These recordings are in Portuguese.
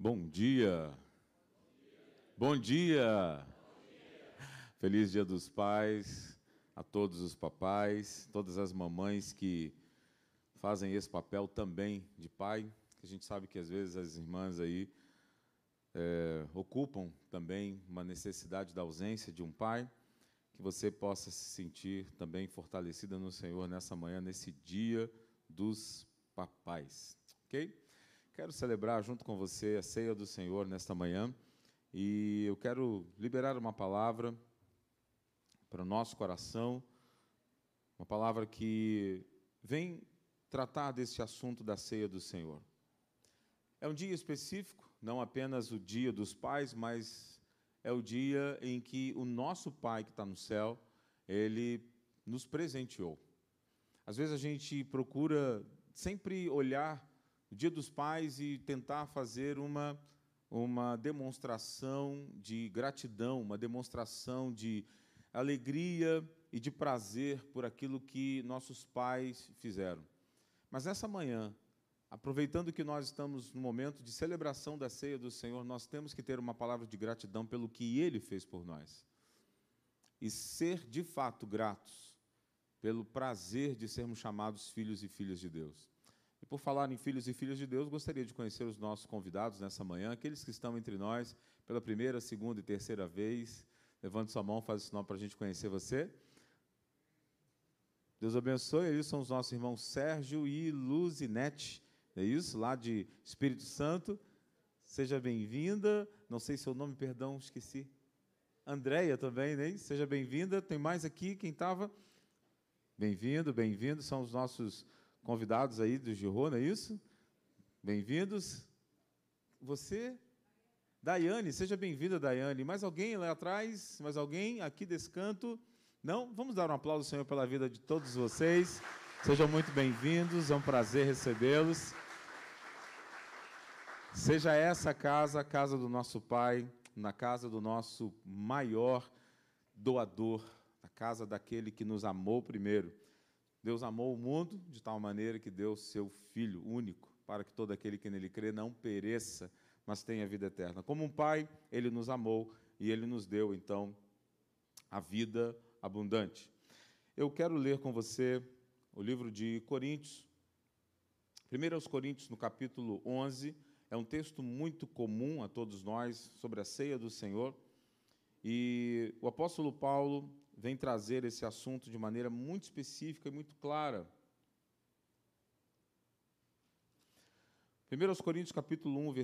Bom dia. Bom dia. Feliz Dia dos Pais a todos os papais, todas as mamães que fazem esse papel também de pai. A gente sabe que às vezes as irmãs aí é, ocupam também uma necessidade da ausência de um pai. Que você possa se sentir também fortalecida no Senhor nessa manhã, nesse dia dos papais. Ok? Quero celebrar junto com você a ceia do Senhor nesta manhã e eu quero liberar uma palavra para o nosso coração, uma palavra que vem tratar desse assunto da ceia do Senhor. É um dia específico, não apenas o dia dos pais, mas é o dia em que o nosso Pai que está no céu, ele nos presenteou. Às vezes a gente procura sempre olhar o Dia dos Pais e tentar fazer uma, uma demonstração de gratidão, uma demonstração de alegria e de prazer por aquilo que nossos pais fizeram. Mas nessa manhã, aproveitando que nós estamos no momento de celebração da ceia do Senhor, nós temos que ter uma palavra de gratidão pelo que Ele fez por nós. E ser de fato gratos pelo prazer de sermos chamados filhos e filhas de Deus. E por falar em filhos e filhas de Deus, gostaria de conhecer os nossos convidados nessa manhã, aqueles que estão entre nós pela primeira, segunda e terceira vez. Levante sua mão, faz esse nome para a gente conhecer você. Deus abençoe. Eles são os nossos irmãos Sérgio e Luzinete, é isso? Lá de Espírito Santo. Seja bem-vinda. Não sei seu nome, perdão, esqueci. Andréia também, né? Seja bem-vinda. Tem mais aqui quem estava? Bem-vindo, bem-vindo. São os nossos convidados aí do Girô, não é isso? Bem-vindos. Você? Daiane, seja bem-vinda, Daiane. Mais alguém lá atrás? Mais alguém aqui desse canto? Não? Vamos dar um aplauso, Senhor, pela vida de todos vocês. Sejam muito bem-vindos, é um prazer recebê-los. Seja essa casa a casa do nosso Pai, na casa do nosso maior doador, a casa daquele que nos amou primeiro. Deus amou o mundo de tal maneira que deu seu Filho único, para que todo aquele que nele crê não pereça, mas tenha vida eterna. Como um pai, ele nos amou e ele nos deu, então, a vida abundante. Eu quero ler com você o livro de Coríntios. Primeiro aos Coríntios, no capítulo 11, é um texto muito comum a todos nós sobre a ceia do Senhor. E o apóstolo Paulo vem trazer esse assunto de maneira muito específica e muito clara. 1 Coríntios capítulo, 1,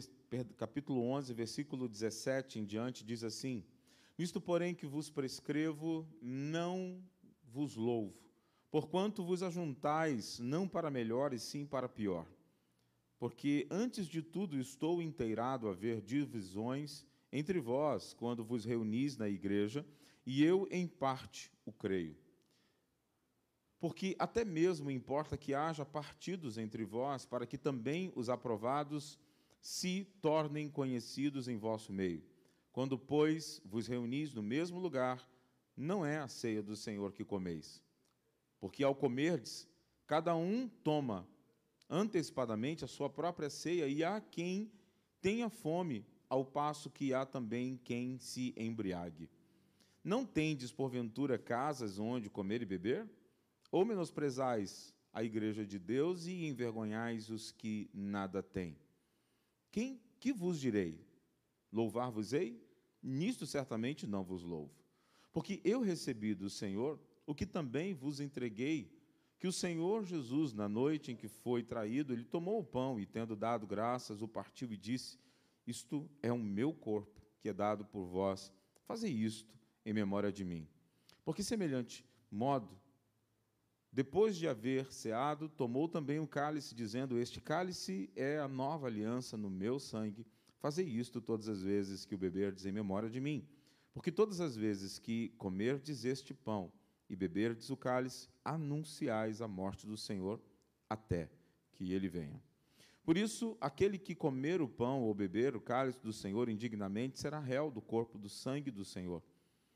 capítulo 11, versículo 17 em diante, diz assim, Nisto, porém, que vos prescrevo, não vos louvo, porquanto vos ajuntais não para melhor e sim para pior. Porque, antes de tudo, estou inteirado a ver divisões entre vós quando vos reunis na igreja, e eu, em parte, o creio. Porque até mesmo importa que haja partidos entre vós, para que também os aprovados se tornem conhecidos em vosso meio. Quando, pois, vos reunis no mesmo lugar, não é a ceia do Senhor que comeis. Porque ao comerdes, cada um toma antecipadamente a sua própria ceia, e há quem tenha fome ao passo que há também quem se embriague. Não tendes, porventura, casas onde comer e beber? Ou menosprezais a igreja de Deus e envergonhais os que nada têm? Quem que vos direi? Louvar-vos-ei? Nisto certamente não vos louvo. Porque eu recebi do Senhor o que também vos entreguei, que o Senhor Jesus, na noite em que foi traído, ele tomou o pão e, tendo dado graças, o partiu e disse: isto é o meu corpo, que é dado por vós. Fazei isto em memória de mim. Porque, semelhante modo, depois de haver ceado, tomou também o cálice, dizendo: Este cálice é a nova aliança no meu sangue. Fazei isto todas as vezes que o beberdes em memória de mim. Porque todas as vezes que comerdes este pão e beberdes o cálice, anunciais a morte do Senhor até que ele venha. Por isso, aquele que comer o pão ou beber o cálice do Senhor indignamente será réu do corpo do sangue do Senhor.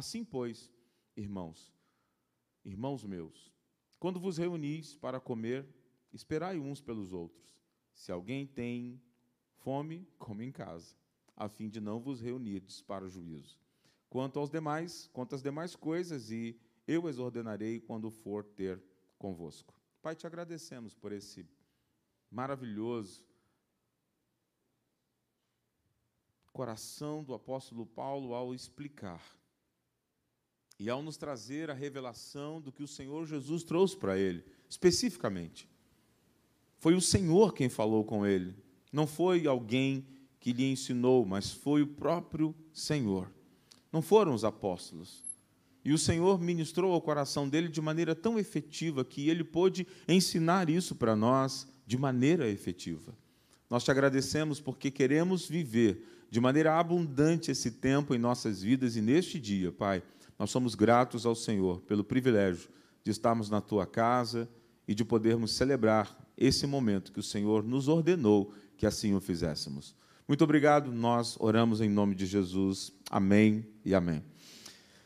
Assim, pois, irmãos, irmãos meus, quando vos reunis para comer, esperai uns pelos outros. Se alguém tem fome, come em casa, a fim de não vos reunirdes para o juízo. Quanto aos demais, quanto às demais coisas, e eu as ordenarei quando for ter convosco. Pai, te agradecemos por esse maravilhoso coração do apóstolo Paulo ao explicar e ao nos trazer a revelação do que o Senhor Jesus trouxe para ele, especificamente. Foi o Senhor quem falou com ele, não foi alguém que lhe ensinou, mas foi o próprio Senhor. Não foram os apóstolos. E o Senhor ministrou ao coração dele de maneira tão efetiva que ele pôde ensinar isso para nós de maneira efetiva. Nós te agradecemos porque queremos viver de maneira abundante esse tempo em nossas vidas e neste dia, Pai. Nós somos gratos ao Senhor pelo privilégio de estarmos na tua casa e de podermos celebrar esse momento que o Senhor nos ordenou que assim o fizéssemos. Muito obrigado, nós oramos em nome de Jesus. Amém e amém.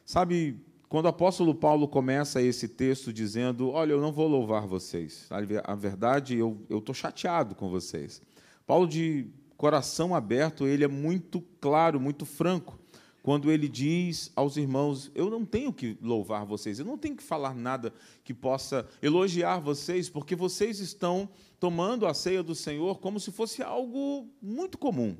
Sabe, quando o apóstolo Paulo começa esse texto dizendo: Olha, eu não vou louvar vocês, a verdade, eu estou chateado com vocês. Paulo, de coração aberto, ele é muito claro, muito franco, quando ele diz aos irmãos: Eu não tenho que louvar vocês, eu não tenho que falar nada que possa elogiar vocês, porque vocês estão tomando a ceia do Senhor como se fosse algo muito comum.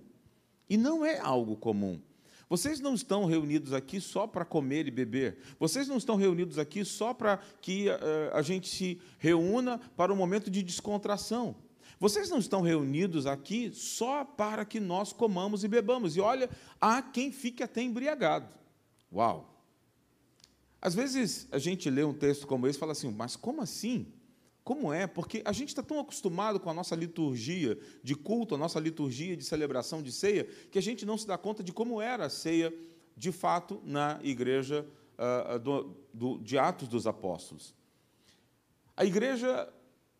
E não é algo comum. Vocês não estão reunidos aqui só para comer e beber. Vocês não estão reunidos aqui só para que uh, a gente se reúna para um momento de descontração. Vocês não estão reunidos aqui só para que nós comamos e bebamos. E olha, há quem fique até embriagado. Uau! Às vezes a gente lê um texto como esse e fala assim, mas como assim? Como é? Porque a gente está tão acostumado com a nossa liturgia de culto, a nossa liturgia de celebração de ceia, que a gente não se dá conta de como era a ceia de fato na igreja uh, do, do, de Atos dos Apóstolos. A igreja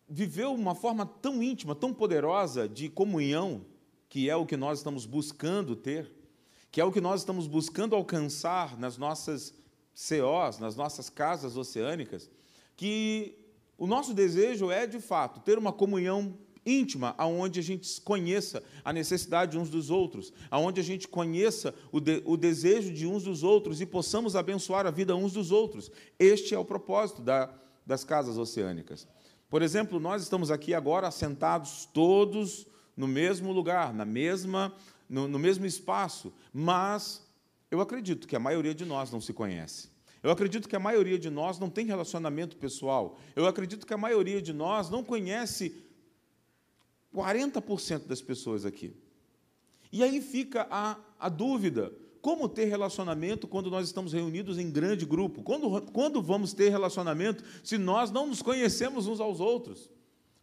viveu uma forma tão íntima, tão poderosa de comunhão, que é o que nós estamos buscando ter, que é o que nós estamos buscando alcançar nas nossas COs, nas nossas casas oceânicas, que o nosso desejo é, de fato, ter uma comunhão íntima, aonde a gente conheça a necessidade uns dos outros, aonde a gente conheça o, de, o desejo de uns dos outros e possamos abençoar a vida uns dos outros. Este é o propósito da, das casas oceânicas. Por exemplo, nós estamos aqui agora sentados todos no mesmo lugar, na mesma, no, no mesmo espaço, mas eu acredito que a maioria de nós não se conhece. Eu acredito que a maioria de nós não tem relacionamento pessoal. Eu acredito que a maioria de nós não conhece 40% das pessoas aqui. E aí fica a, a dúvida: como ter relacionamento quando nós estamos reunidos em grande grupo? Quando, quando vamos ter relacionamento se nós não nos conhecemos uns aos outros?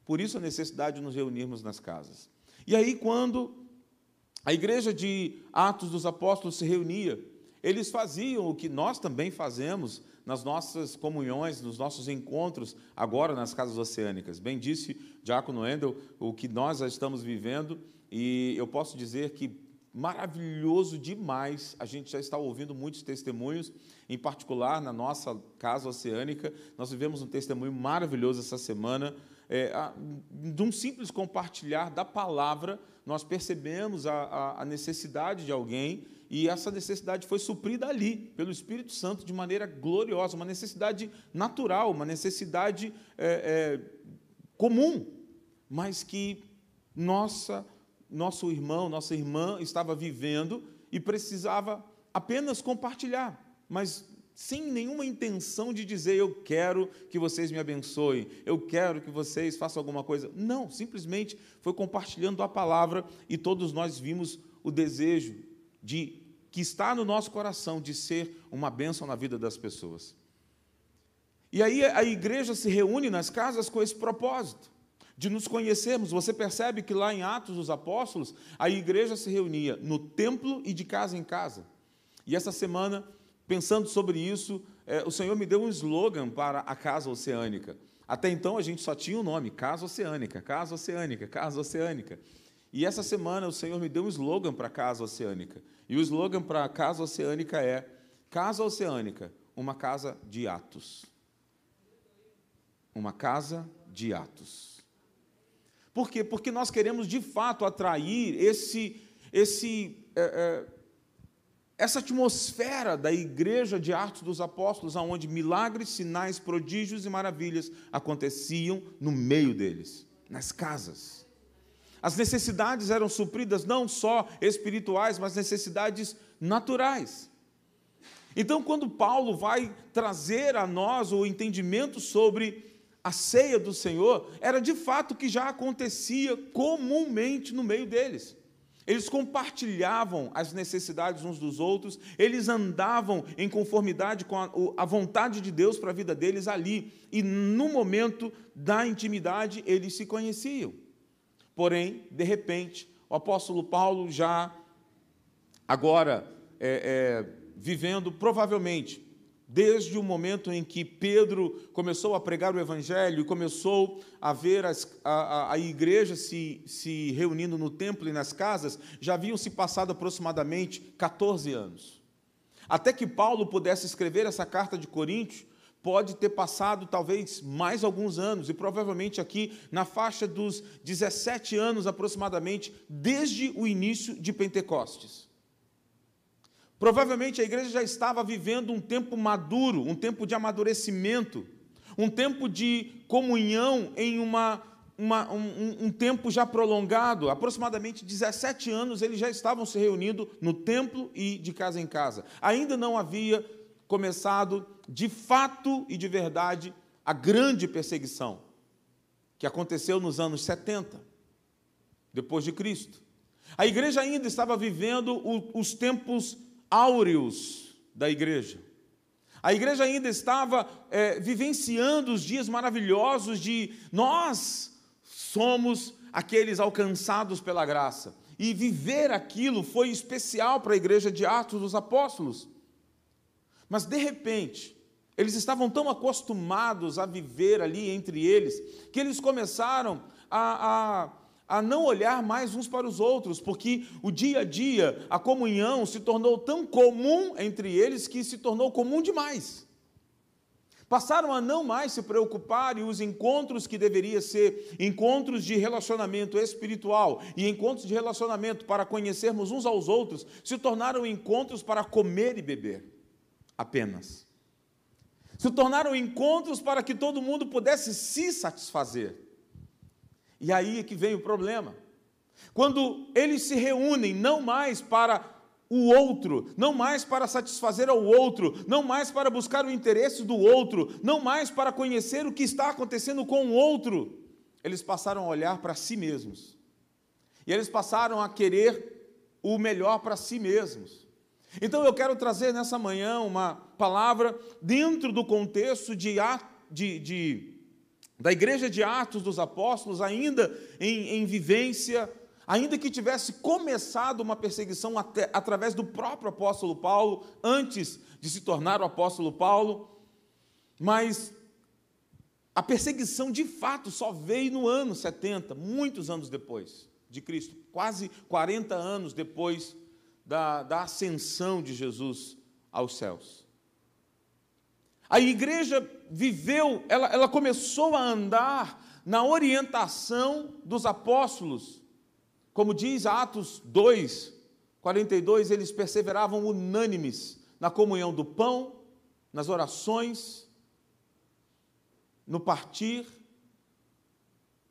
Por isso a necessidade de nos reunirmos nas casas. E aí, quando a igreja de Atos dos Apóstolos se reunia, eles faziam o que nós também fazemos nas nossas comunhões, nos nossos encontros, agora nas casas oceânicas. Bem disse Diácono Endel o que nós estamos vivendo, e eu posso dizer que maravilhoso demais. A gente já está ouvindo muitos testemunhos, em particular na nossa casa oceânica. Nós vivemos um testemunho maravilhoso essa semana. É, de um simples compartilhar da palavra, nós percebemos a, a, a necessidade de alguém e essa necessidade foi suprida ali, pelo Espírito Santo, de maneira gloriosa, uma necessidade natural, uma necessidade é, é, comum, mas que nossa nosso irmão, nossa irmã estava vivendo e precisava apenas compartilhar, mas sem nenhuma intenção de dizer eu quero que vocês me abençoem, eu quero que vocês façam alguma coisa. Não, simplesmente foi compartilhando a palavra e todos nós vimos o desejo de que está no nosso coração de ser uma bênção na vida das pessoas. E aí a igreja se reúne nas casas com esse propósito de nos conhecermos. Você percebe que lá em Atos dos Apóstolos, a igreja se reunia no templo e de casa em casa. E essa semana, pensando sobre isso, é, o Senhor me deu um slogan para a Casa Oceânica. Até então a gente só tinha o nome, Casa Oceânica, Casa Oceânica, Casa Oceânica. E essa semana o Senhor me deu um slogan para a Casa Oceânica. E o slogan para a Casa Oceânica é Casa Oceânica, uma casa de atos. Uma casa de atos. Por quê? Porque nós queremos de fato atrair esse, esse, é, é, essa atmosfera da igreja de Atos dos Apóstolos, onde milagres, sinais, prodígios e maravilhas aconteciam no meio deles, nas casas. As necessidades eram supridas não só espirituais, mas necessidades naturais. Então, quando Paulo vai trazer a nós o entendimento sobre a ceia do Senhor era de fato que já acontecia comumente no meio deles. Eles compartilhavam as necessidades uns dos outros, eles andavam em conformidade com a, a vontade de Deus para a vida deles ali, e no momento da intimidade eles se conheciam. Porém, de repente, o apóstolo Paulo já, agora, é, é, vivendo provavelmente desde o momento em que Pedro começou a pregar o Evangelho e começou a ver as, a, a, igreja se, se reunindo no templo e nas casas, já haviam se passado aproximadamente 14 anos. Até que Paulo pudesse escrever essa carta de Coríntios, pode ter passado talvez mais alguns anos, e provavelmente aqui na faixa dos 17 anos aproximadamente, desde o início de Pentecostes. Provavelmente a igreja já estava vivendo um tempo maduro, um tempo de amadurecimento, um tempo de comunhão em uma, uma, um, um, tempo já prolongado. Aproximadamente 17 anos eles já estavam se reunindo no templo e de casa em casa. Ainda não havia começado de fato e de verdade a grande perseguição que aconteceu nos anos 70, depois de Cristo. A igreja ainda estava vivendo os tempos áureos da igreja. A igreja ainda estava é, vivenciando os dias maravilhosos de nós somos aqueles alcançados pela graça. E viver aquilo foi especial para a igreja de Atos dos Apóstolos. Mas, de repente, eles estavam tão acostumados a viver ali entre eles, que eles começaram a, a a não olhar mais uns para os outros, porque o dia a dia, a comunhão se tornou tão comum entre eles que se tornou comum demais. Passaram a não mais se preocupar e os encontros que deveriam ser encontros de relacionamento espiritual e encontros de relacionamento para conhecermos uns aos outros, se tornaram encontros para comer e beber apenas. Se tornaram encontros para que todo mundo pudesse se satisfazer. E aí é que vem o problema. Quando eles se reúnem não mais para o outro, não mais para satisfazer ao outro, não mais para buscar o interesse do outro, não mais para conhecer o que está acontecendo com o outro, eles passaram a olhar para si mesmos. E eles passaram a querer o melhor para si mesmos. Então eu quero trazer nessa manhã uma palavra dentro do contexto de, de, de da igreja de Atos dos Apóstolos, ainda em, em vivência, ainda que tivesse começado uma perseguição até, através do próprio apóstolo Paulo, antes de se tornar o apóstolo Paulo, mas a perseguição de fato só veio no ano 70, muitos anos depois de Cristo, quase 40 anos depois da, da ascensão de Jesus aos céus. A igreja viveu, ela, ela começou a andar na orientação dos apóstolos. Como diz Atos 2, 42, eles perseveravam unânimes na comunhão do pão, nas orações, no partir,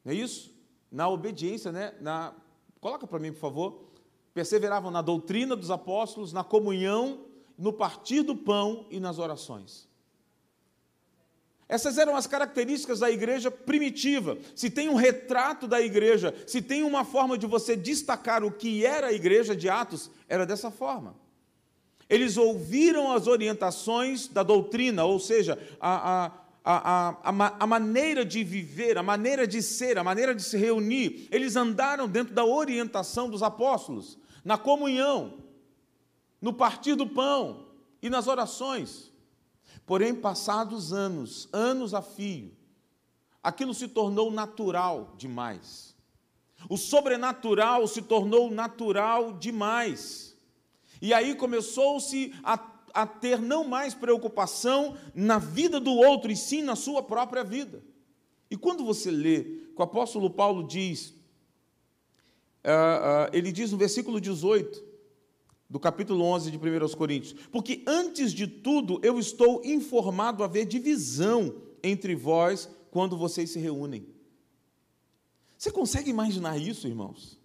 não é isso? Na obediência, né? Na, coloca para mim, por favor. Perseveravam na doutrina dos apóstolos, na comunhão, no partir do pão e nas orações. Essas eram as características da igreja primitiva. Se tem um retrato da igreja, se tem uma forma de você destacar o que era a igreja de Atos, era dessa forma. Eles ouviram as orientações da doutrina, ou seja, a, a, a, a, a, maneira de viver, a maneira de ser, a maneira de se reunir, eles andaram dentro da orientação dos apóstolos, na comunhão, no partir do pão e nas orações. Porém, passados anos, anos a fio, aquilo se tornou natural demais. O sobrenatural se tornou natural demais. E aí começou-se a a ter não mais preocupação na vida do outro, e sim na sua própria vida. E quando você lê, que o apóstolo Paulo diz, uh, uh, ele diz no versículo 18, do capítulo 11 de 1 Coríntios: Porque antes de tudo eu estou informado a haver divisão entre vós quando vocês se reúnem. Você consegue imaginar isso, irmãos?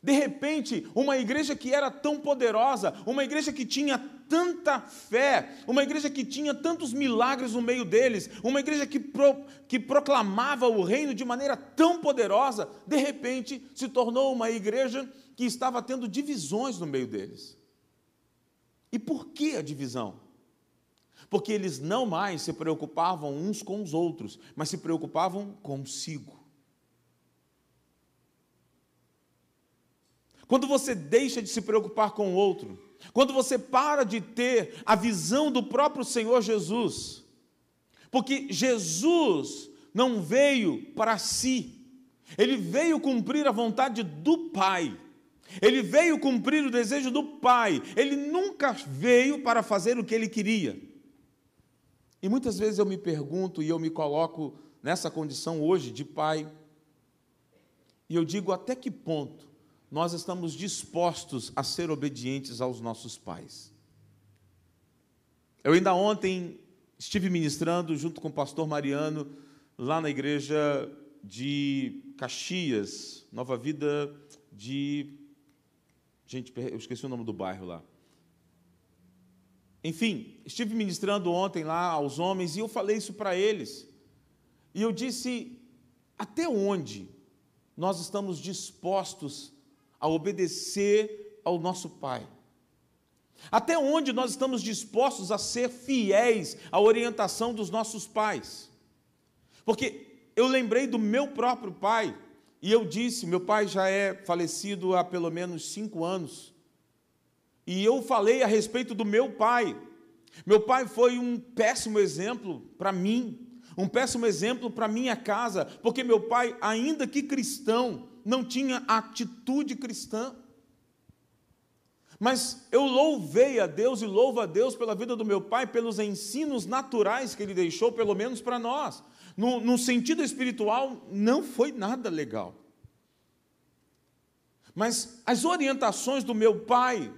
De repente, uma igreja que era tão poderosa, uma igreja que tinha tanta fé, uma igreja que tinha tantos milagres no meio deles, uma igreja que, pro, que proclamava o reino de maneira tão poderosa, de repente se tornou uma igreja que estava tendo divisões no meio deles. E por que a divisão? Porque eles não mais se preocupavam uns com os outros, mas se preocupavam consigo. Quando você deixa de se preocupar com o outro, quando você para de ter a visão do próprio Senhor Jesus, porque Jesus não veio para si, ele veio cumprir a vontade do Pai. Ele veio cumprir o desejo do Pai. Ele nunca veio para fazer o que ele queria. E muitas vezes eu me pergunto e eu me coloco nessa condição hoje de pai. E eu digo até que ponto nós estamos dispostos a ser obedientes aos nossos pais. Eu ainda ontem estive ministrando junto com o pastor Mariano lá na igreja de Caxias, Nova Vida de. Gente, eu esqueci o nome do bairro lá. Enfim, estive ministrando ontem lá aos homens e eu falei isso para eles. E eu disse: até onde nós estamos dispostos a obedecer ao nosso Pai. Até onde nós estamos dispostos a ser fiéis à orientação dos nossos pais? Porque eu lembrei do meu próprio pai, e eu disse: meu pai já é falecido há pelo menos cinco anos, e eu falei a respeito do meu pai. Meu pai foi um péssimo exemplo para mim, um péssimo exemplo para minha casa, porque meu pai, ainda que cristão, não tinha atitude cristã. Mas eu louvei a Deus e louvo a Deus pela vida do meu pai, pelos ensinos naturais que ele deixou, pelo menos para nós. No, no sentido espiritual, não foi nada legal. Mas as orientações do meu pai,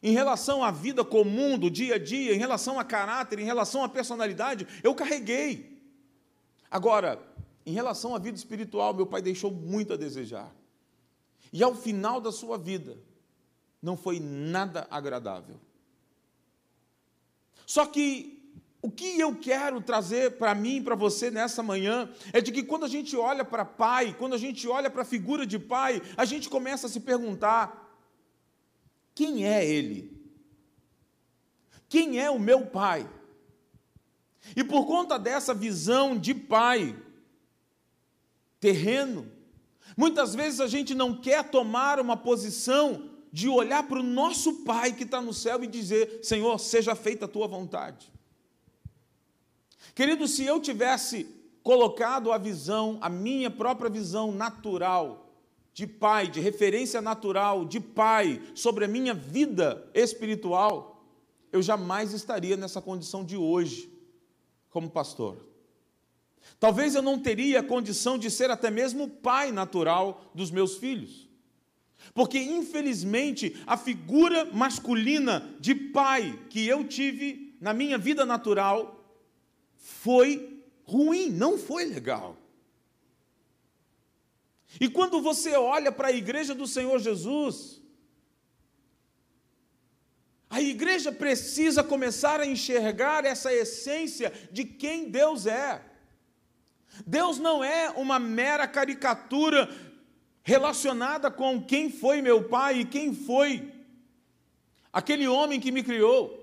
em relação à vida comum, do dia a dia, em relação a caráter, em relação à personalidade, eu carreguei. Agora, em relação à vida espiritual, meu pai deixou muito a desejar. E ao final da sua vida, não foi nada agradável. Só que o que eu quero trazer para mim para você nessa manhã é de que quando a gente olha para pai, quando a gente olha para a figura de pai, a gente começa a se perguntar: quem é ele? Quem é o meu pai? E por conta dessa visão de pai, terreno. Muitas vezes a gente não quer tomar uma posição de olhar para o nosso Pai que está no céu e dizer: Senhor, seja feita a tua vontade. Querido, se eu tivesse colocado a visão, a minha própria visão natural, de pai, de referência natural, de pai, sobre a minha vida espiritual, eu jamais estaria nessa condição de hoje, como pastor. Talvez eu não teria a condição de ser até mesmo pai natural dos meus filhos. Porque, infelizmente, a figura masculina de pai que eu tive na minha vida natural foi ruim, não foi legal. E quando você olha para a igreja do Senhor Jesus, a igreja precisa começar a enxergar essa essência de quem Deus é. Deus não é uma mera caricatura relacionada com quem foi meu pai e quem foi aquele homem que me criou.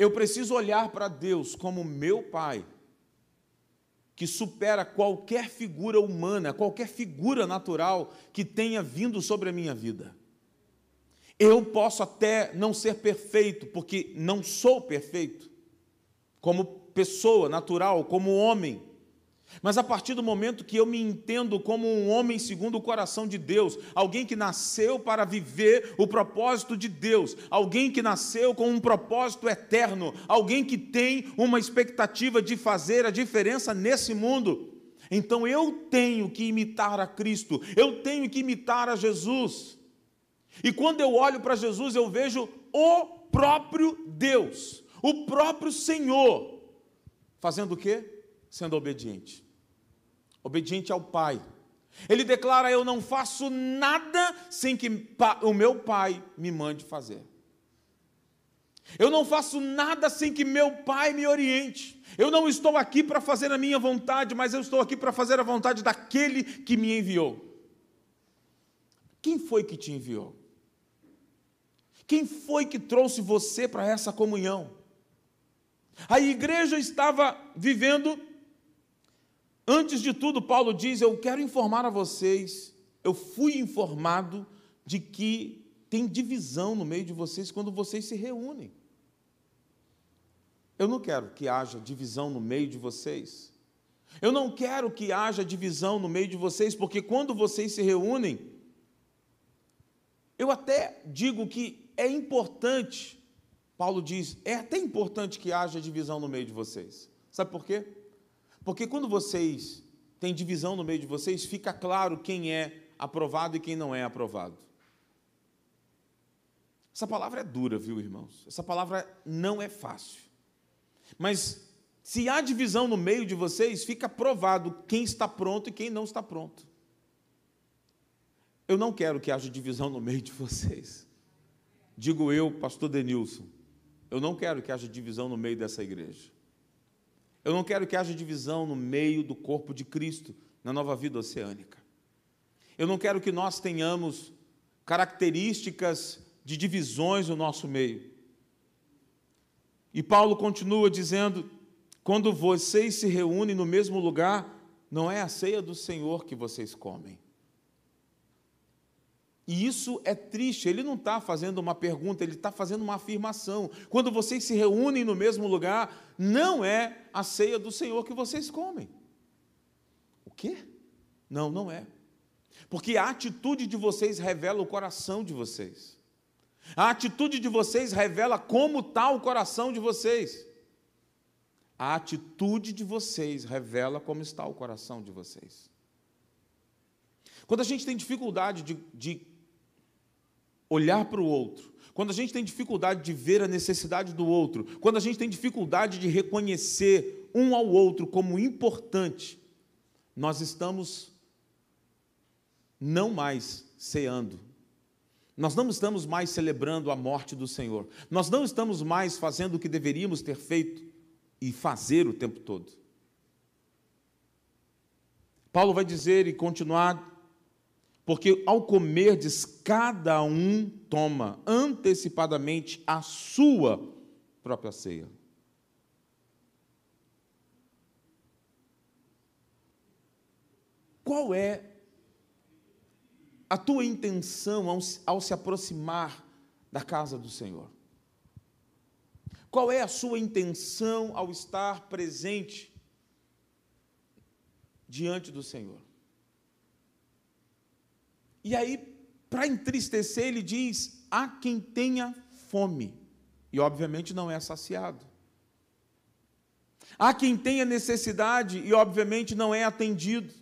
Eu preciso olhar para Deus como meu Pai, que supera qualquer figura humana, qualquer figura natural que tenha vindo sobre a minha vida. Eu posso até não ser perfeito, porque não sou perfeito, como pessoa natural, como homem. Mas a partir do momento que eu me entendo como um homem segundo o coração de Deus, alguém que nasceu para viver o propósito de Deus, alguém que nasceu com um propósito eterno, alguém que tem uma expectativa de fazer a diferença nesse mundo, então eu tenho que imitar a Cristo, eu tenho que imitar a Jesus. E quando eu olho para Jesus, eu vejo o próprio Deus, o próprio Senhor, fazendo o quê? Sendo obediente. Obediente ao Pai. Ele declara: Eu não faço nada sem que o meu Pai me mande fazer. Eu não faço nada sem que meu Pai me oriente. Eu não estou aqui para fazer a minha vontade, mas eu estou aqui para fazer a vontade daquele que me enviou. Quem foi que te enviou? Quem foi que trouxe você para essa comunhão? A igreja estava vivendo Antes de tudo, Paulo diz: Eu quero informar a vocês, eu fui informado de que tem divisão no meio de vocês quando vocês se reúnem. Eu não quero que haja divisão no meio de vocês. Eu não quero que haja divisão no meio de vocês, porque quando vocês se reúnem, eu até digo que é importante, Paulo diz, é até importante que haja divisão no meio de vocês. Sabe por quê? Porque quando vocês têm divisão no meio de vocês, fica claro quem é aprovado e quem não é aprovado. Essa palavra é dura, viu, irmãos? Essa palavra não é fácil. Mas se há divisão no meio de vocês, fica provado quem está pronto e quem não está pronto. Eu não quero que haja divisão no meio de vocês. Digo eu, pastor Denilson, eu não quero que haja divisão no meio dessa igreja. Eu não quero que haja divisão no meio do corpo de Cristo, na nova vida oceânica. Eu não quero que nós tenhamos características de divisões no nosso meio. E Paulo continua dizendo: quando vocês se reúnem no mesmo lugar, não é a ceia do Senhor que vocês comem. E isso é triste, ele não está fazendo uma pergunta, ele está fazendo uma afirmação. Quando vocês se reúnem no mesmo lugar, não é a ceia do Senhor que vocês comem. O quê? Não, não é. Porque a atitude de vocês revela o coração de vocês. A atitude de vocês revela como está o coração de vocês. A atitude de vocês revela como está o coração de vocês. Quando a gente tem dificuldade de, de olhar para o outro, quando a gente tem dificuldade de ver a necessidade do outro, quando a gente tem dificuldade de reconhecer um ao outro como importante, nós estamos não mais ceando. Nós não estamos mais celebrando a morte do Senhor. Nós não estamos mais fazendo o que deveríamos ter feito e fazer o tempo todo. Paulo vai dizer e continuar porque ao comerdes, cada um toma antecipadamente a sua própria ceia. Qual é a tua intenção ao, ao se aproximar da casa do Senhor? Qual é a sua intenção ao estar presente diante do Senhor? E aí, para entristecer, ele diz: há quem tenha fome, e obviamente não é saciado. Há quem tenha necessidade e obviamente não é atendido.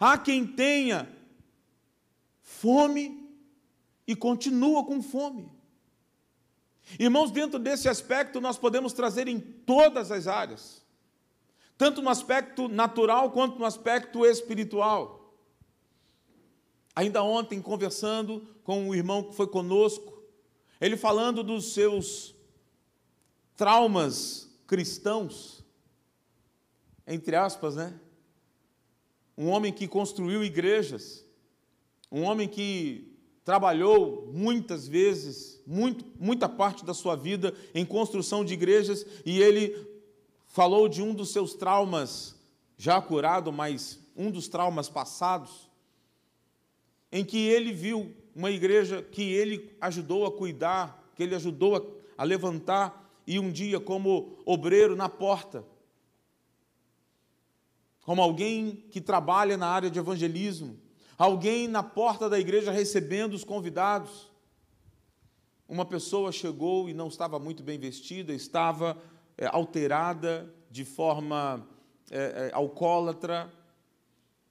Há quem tenha fome e continua com fome. Irmãos, dentro desse aspecto, nós podemos trazer em todas as áreas, tanto no aspecto natural quanto no aspecto espiritual. Ainda ontem, conversando com um irmão que foi conosco, ele falando dos seus traumas cristãos, entre aspas, né? Um homem que construiu igrejas, um homem que trabalhou muitas vezes, muito, muita parte da sua vida em construção de igrejas, e ele falou de um dos seus traumas, já curado, mas um dos traumas passados, em que ele viu uma igreja que ele ajudou a cuidar, que ele ajudou a, a levantar, e um dia, como obreiro na porta, como alguém que trabalha na área de evangelismo, alguém na porta da igreja recebendo os convidados. Uma pessoa chegou e não estava muito bem vestida, estava é, alterada de forma é, é, alcoólatra,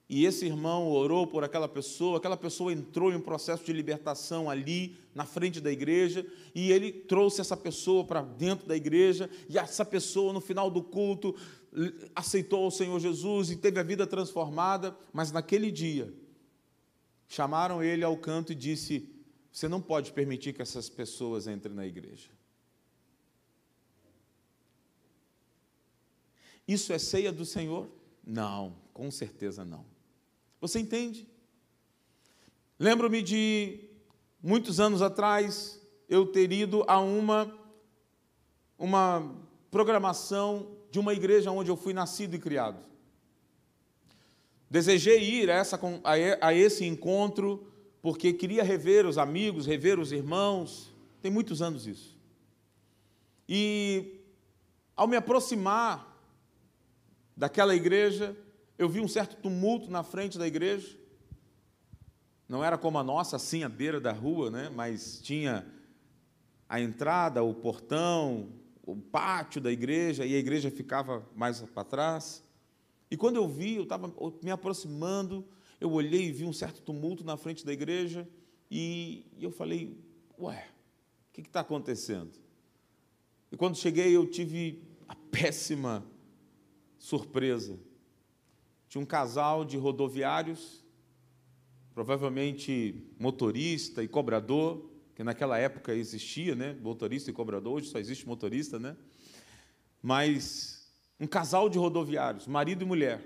e esse irmão orou por aquela pessoa, aquela pessoa entrou em um processo de libertação ali, na frente da igreja, e ele trouxe essa pessoa para dentro da igreja, e essa pessoa, no final do culto, aceitou o Senhor Jesus e teve a vida transformada, mas naquele dia, chamaram ele ao canto e disse: Você não pode permitir que essas pessoas entrem na igreja. Isso é ceia do Senhor? Não, com certeza não. Você entende? Lembro-me de muitos anos atrás eu ter ido a uma uma programação de uma igreja onde eu fui nascido e criado. Desejei ir a, essa, a esse encontro porque queria rever os amigos, rever os irmãos. Tem muitos anos isso. E ao me aproximar daquela igreja, eu vi um certo tumulto na frente da igreja. Não era como a nossa, assim, à beira da rua, né? mas tinha a entrada, o portão, o pátio da igreja, e a igreja ficava mais para trás. E quando eu vi, eu estava me aproximando, eu olhei e vi um certo tumulto na frente da igreja, e eu falei, ué, o que está acontecendo? E quando cheguei, eu tive a péssima surpresa tinha um casal de rodoviários, provavelmente motorista e cobrador, que naquela época existia, né? Motorista e cobrador, hoje só existe motorista, né? Mas um casal de rodoviários, marido e mulher,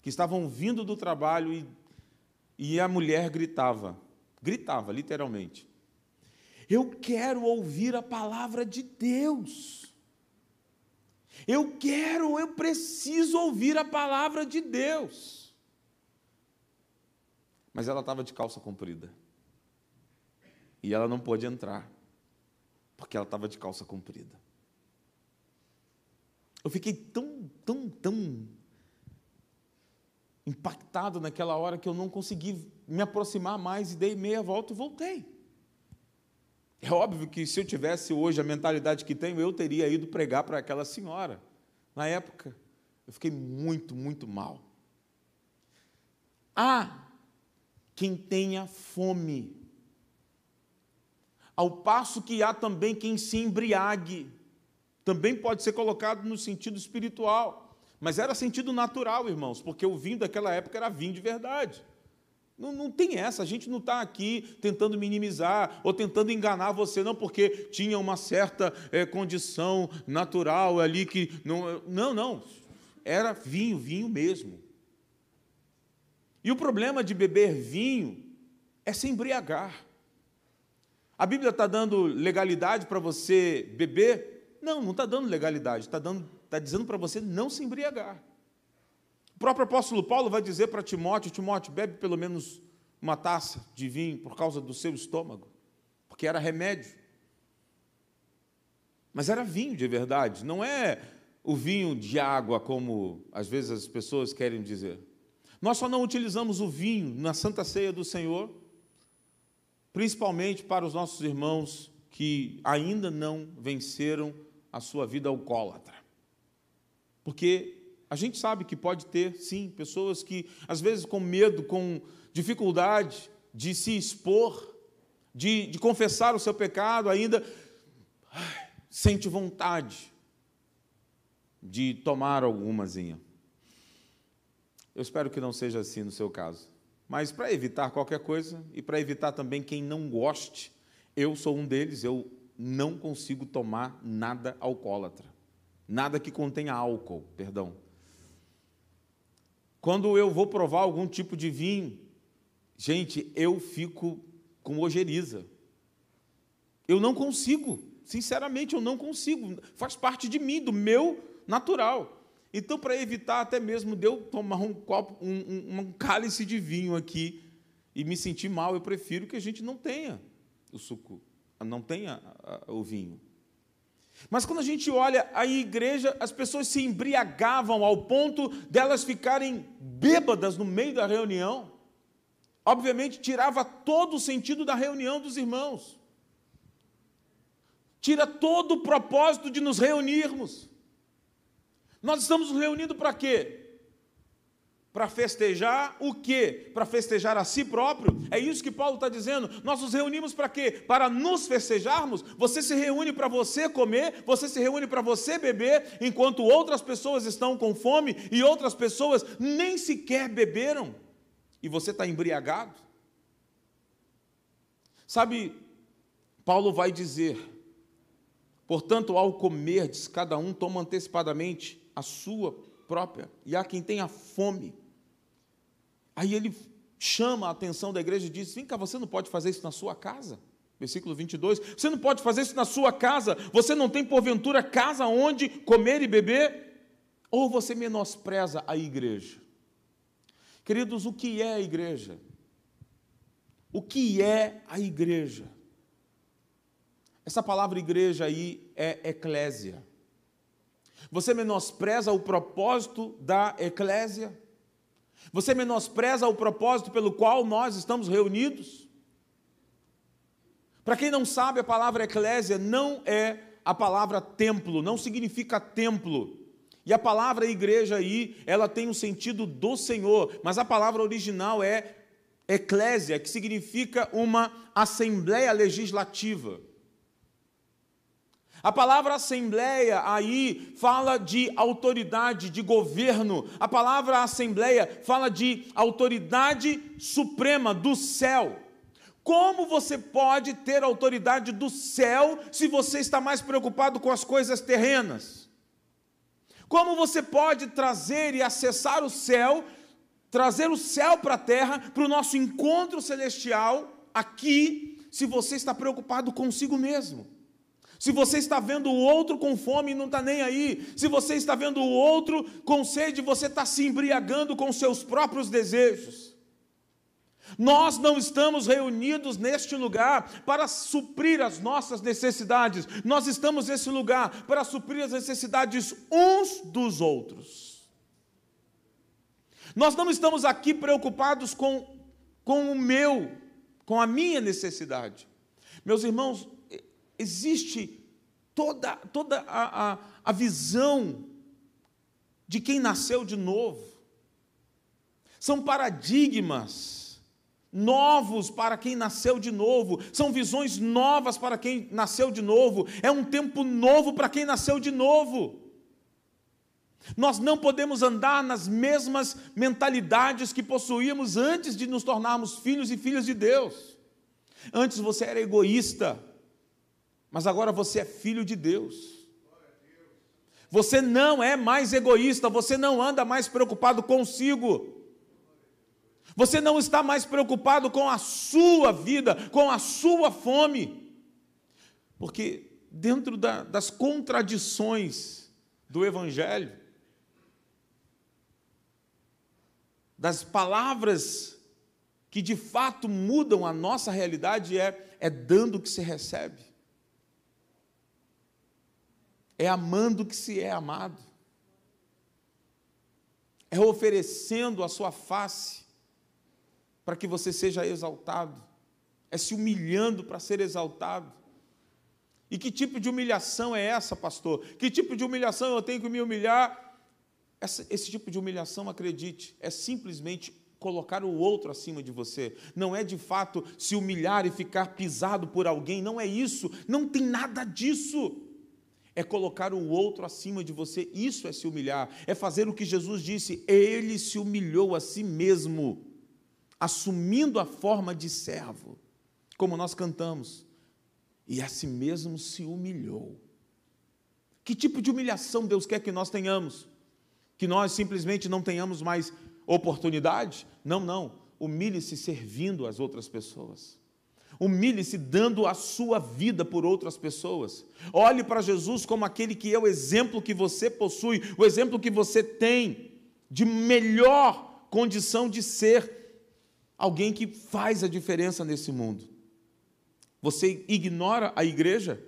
que estavam vindo do trabalho e, e a mulher gritava, gritava literalmente: Eu quero ouvir a palavra de Deus. Eu quero, eu preciso ouvir a palavra de Deus. Mas ela estava de calça comprida. E ela não pôde entrar, porque ela estava de calça comprida. Eu fiquei tão, tão, tão impactado naquela hora que eu não consegui me aproximar mais e dei meia volta e voltei. É óbvio que se eu tivesse hoje a mentalidade que tenho, eu teria ido pregar para aquela senhora. Na época, eu fiquei muito, muito mal. Há quem tenha fome, ao passo que há também quem se embriague. Também pode ser colocado no sentido espiritual, mas era sentido natural, irmãos, porque o vinho daquela época era vinho de verdade. Não, não tem essa, a gente não está aqui tentando minimizar ou tentando enganar você, não, porque tinha uma certa é, condição natural ali que. Não, não, não. Era vinho, vinho mesmo. E o problema de beber vinho é se embriagar. A Bíblia está dando legalidade para você beber? Não, não está dando legalidade, está tá dizendo para você não se embriagar próprio apóstolo Paulo vai dizer para Timóteo: Timóteo, bebe pelo menos uma taça de vinho por causa do seu estômago, porque era remédio. Mas era vinho de verdade, não é o vinho de água, como às vezes as pessoas querem dizer. Nós só não utilizamos o vinho na Santa Ceia do Senhor, principalmente para os nossos irmãos que ainda não venceram a sua vida alcoólatra. Porque a gente sabe que pode ter, sim, pessoas que, às vezes, com medo, com dificuldade de se expor, de, de confessar o seu pecado, ainda ai, sente vontade de tomar algumazinha. Eu espero que não seja assim no seu caso. Mas para evitar qualquer coisa e para evitar também quem não goste, eu sou um deles, eu não consigo tomar nada alcoólatra. Nada que contenha álcool, perdão. Quando eu vou provar algum tipo de vinho, gente, eu fico com ojeriza. Eu não consigo, sinceramente, eu não consigo. Faz parte de mim, do meu natural. Então, para evitar até mesmo de eu tomar um copo, um, um, um cálice de vinho aqui e me sentir mal, eu prefiro que a gente não tenha o suco, não tenha o vinho. Mas quando a gente olha a igreja, as pessoas se embriagavam ao ponto delas ficarem bêbadas no meio da reunião. Obviamente, tirava todo o sentido da reunião dos irmãos. Tira todo o propósito de nos reunirmos. Nós estamos nos reunindo para quê? Para festejar o quê? Para festejar a si próprio? É isso que Paulo está dizendo. Nós nos reunimos para quê? Para nos festejarmos. Você se reúne para você comer, você se reúne para você beber, enquanto outras pessoas estão com fome e outras pessoas nem sequer beberam. E você está embriagado. Sabe, Paulo vai dizer: portanto, ao comerdes, cada um toma antecipadamente a sua própria, e há quem tenha fome Aí ele chama a atenção da igreja e diz: Vem cá, você não pode fazer isso na sua casa. Versículo 22. Você não pode fazer isso na sua casa. Você não tem, porventura, casa onde comer e beber? Ou você menospreza a igreja? Queridos, o que é a igreja? O que é a igreja? Essa palavra igreja aí é eclésia. Você menospreza o propósito da eclésia? Você menospreza o propósito pelo qual nós estamos reunidos? Para quem não sabe, a palavra eclésia não é a palavra templo, não significa templo. E a palavra igreja aí, ela tem o um sentido do Senhor, mas a palavra original é eclésia, que significa uma assembleia legislativa. A palavra assembleia aí fala de autoridade, de governo. A palavra assembleia fala de autoridade suprema do céu. Como você pode ter autoridade do céu se você está mais preocupado com as coisas terrenas? Como você pode trazer e acessar o céu, trazer o céu para a terra, para o nosso encontro celestial aqui, se você está preocupado consigo mesmo? Se você está vendo o outro com fome e não está nem aí, se você está vendo o outro com sede, você está se embriagando com seus próprios desejos. Nós não estamos reunidos neste lugar para suprir as nossas necessidades, nós estamos nesse lugar para suprir as necessidades uns dos outros. Nós não estamos aqui preocupados com, com o meu, com a minha necessidade. Meus irmãos, existe toda, toda a, a, a visão de quem nasceu de novo. São paradigmas novos para quem nasceu de novo, são visões novas para quem nasceu de novo, é um tempo novo para quem nasceu de novo. Nós não podemos andar nas mesmas mentalidades que possuíamos antes de nos tornarmos filhos e filhas de Deus. Antes você era egoísta, mas agora você é filho de Deus. Você não é mais egoísta, você não anda mais preocupado consigo. Você não está mais preocupado com a sua vida, com a sua fome. Porque dentro da, das contradições do Evangelho, das palavras que de fato mudam a nossa realidade, é, é dando que se recebe é amando que se é amado, é oferecendo a sua face para que você seja exaltado, é se humilhando para ser exaltado. E que tipo de humilhação é essa, pastor? Que tipo de humilhação eu tenho que me humilhar? Essa, esse tipo de humilhação, acredite, é simplesmente colocar o outro acima de você. Não é de fato se humilhar e ficar pisado por alguém, não é isso, não tem nada disso é colocar o outro acima de você, isso é se humilhar, é fazer o que Jesus disse, ele se humilhou a si mesmo, assumindo a forma de servo, como nós cantamos, e a si mesmo se humilhou. Que tipo de humilhação Deus quer que nós tenhamos? Que nós simplesmente não tenhamos mais oportunidade? Não, não. Humilhe-se servindo as outras pessoas. Humilhe-se dando a sua vida por outras pessoas. Olhe para Jesus como aquele que é o exemplo que você possui, o exemplo que você tem de melhor condição de ser alguém que faz a diferença nesse mundo. Você ignora a igreja?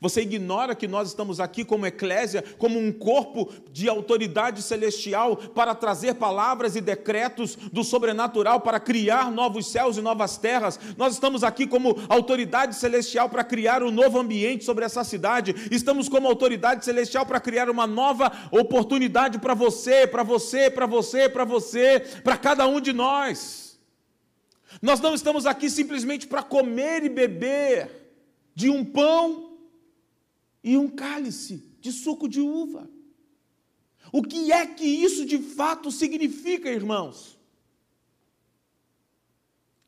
Você ignora que nós estamos aqui como eclésia, como um corpo de autoridade celestial para trazer palavras e decretos do sobrenatural para criar novos céus e novas terras. Nós estamos aqui como autoridade celestial para criar um novo ambiente sobre essa cidade. Estamos como autoridade celestial para criar uma nova oportunidade para você, para você, para você, para você, para cada um de nós. Nós não estamos aqui simplesmente para comer e beber de um pão e um cálice de suco de uva. O que é que isso de fato significa, irmãos?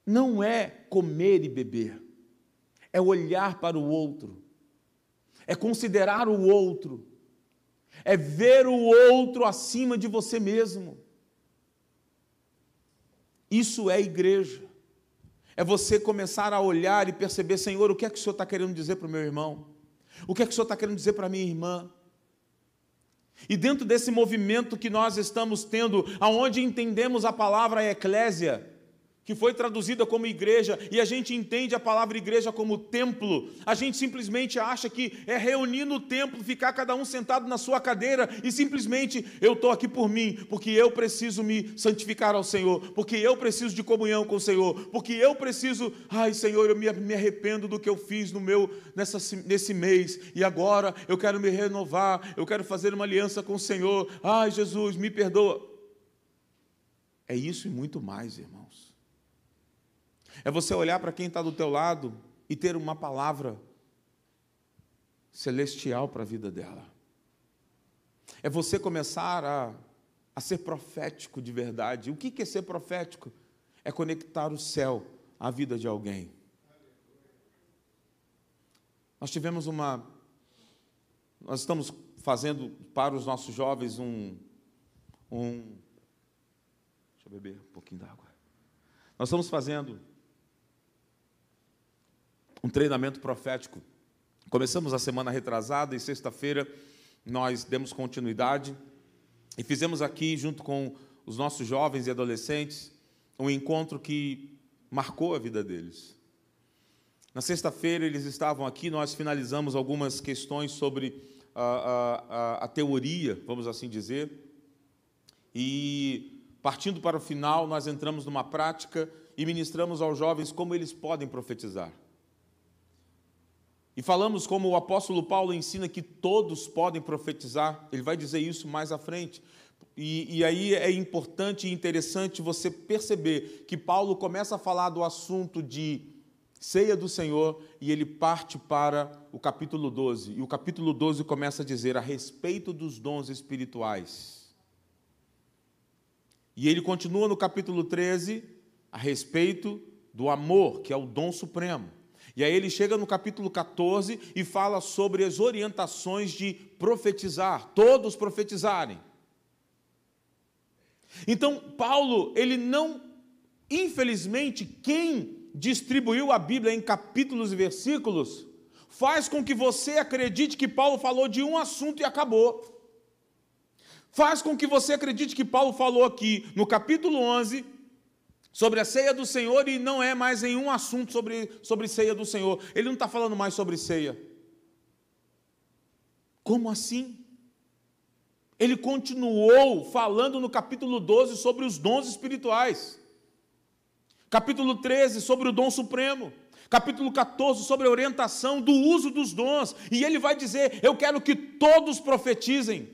Não é comer e beber, é olhar para o outro, é considerar o outro, é ver o outro acima de você mesmo. Isso é igreja. É você começar a olhar e perceber, Senhor, o que é que o Senhor está querendo dizer para o meu irmão? O que é que o Senhor está querendo dizer para minha irmã? E dentro desse movimento que nós estamos tendo, aonde entendemos a palavra eclésia, que foi traduzida como igreja, e a gente entende a palavra igreja como templo, a gente simplesmente acha que é reunir no templo, ficar cada um sentado na sua cadeira e simplesmente eu estou aqui por mim, porque eu preciso me santificar ao Senhor, porque eu preciso de comunhão com o Senhor, porque eu preciso, ai Senhor, eu me, me arrependo do que eu fiz no meu nessa, nesse mês, e agora eu quero me renovar, eu quero fazer uma aliança com o Senhor, ai Jesus, me perdoa. É isso e muito mais, irmãos. É você olhar para quem está do teu lado e ter uma palavra celestial para a vida dela. É você começar a, a ser profético de verdade. O que é ser profético? É conectar o céu à vida de alguém. Nós tivemos uma. Nós estamos fazendo para os nossos jovens um. um deixa eu beber um pouquinho d'água. Nós estamos fazendo um treinamento profético. Começamos a semana retrasada e sexta-feira nós demos continuidade e fizemos aqui, junto com os nossos jovens e adolescentes, um encontro que marcou a vida deles. Na sexta-feira eles estavam aqui, nós finalizamos algumas questões sobre a, a, a, teoria, vamos assim dizer, e partindo para o final, nós entramos numa prática e ministramos aos jovens como eles podem profetizar. E falamos como o apóstolo Paulo ensina que todos podem profetizar, ele vai dizer isso mais à frente. E, e, aí é importante e interessante você perceber que Paulo começa a falar do assunto de ceia do Senhor e ele parte para o capítulo 12. E o capítulo 12 começa a dizer a respeito dos dons espirituais. E ele continua no capítulo 13 a respeito do amor, que é o dom supremo. E aí ele chega no capítulo 14 e fala sobre as orientações de profetizar, todos profetizarem. Então, Paulo, ele não, infelizmente, quem distribuiu a Bíblia em capítulos e versículos, faz com que você acredite que Paulo falou de um assunto e acabou. Faz com que você acredite que Paulo falou aqui no capítulo 11 sobre a ceia do Senhor e não é mais em um assunto sobre, sobre ceia do Senhor. Ele não está falando mais sobre ceia. Como assim? Ele continuou falando no capítulo 12 sobre os dons espirituais. Capítulo 13 sobre o dom supremo. Capítulo 14 sobre a orientação do uso dos dons. E ele vai dizer: Eu quero que todos profetizem.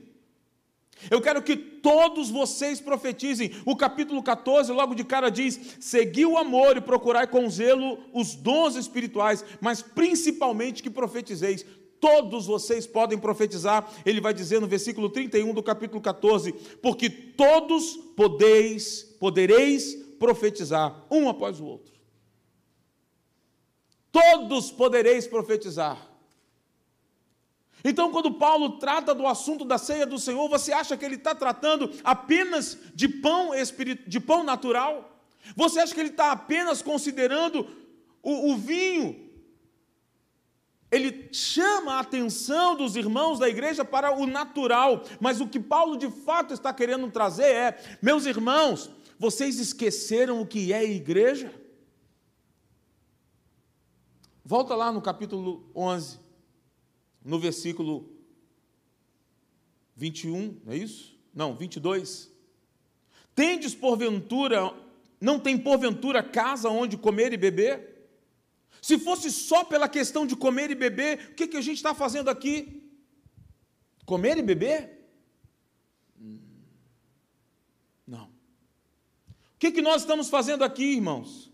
Eu quero que todos vocês profetizem. O capítulo 14, logo de cara, diz: Segui o amor e procurai com zelo os dons espirituais, mas principalmente que profetizeis. Todos vocês podem profetizar, ele vai dizer no versículo 31 do capítulo 14: Porque todos podeis, podereis profetizar, um após o outro. Todos podereis profetizar. Então, quando Paulo trata do assunto da ceia do Senhor, você acha que ele está tratando apenas de pão, de pão natural? Você acha que ele está apenas considerando o, o vinho, ele chama a atenção dos irmãos da igreja para o natural, mas o que Paulo de fato está querendo trazer é: meus irmãos, vocês esqueceram o que é igreja? Volta lá no capítulo 11, no versículo 21, não é isso? Não, 22. Tendes porventura, não tem porventura casa onde comer e beber? Se fosse só pela questão de comer e beber, o que, que a gente está fazendo aqui? Comer e beber? Não. O que, que nós estamos fazendo aqui, irmãos?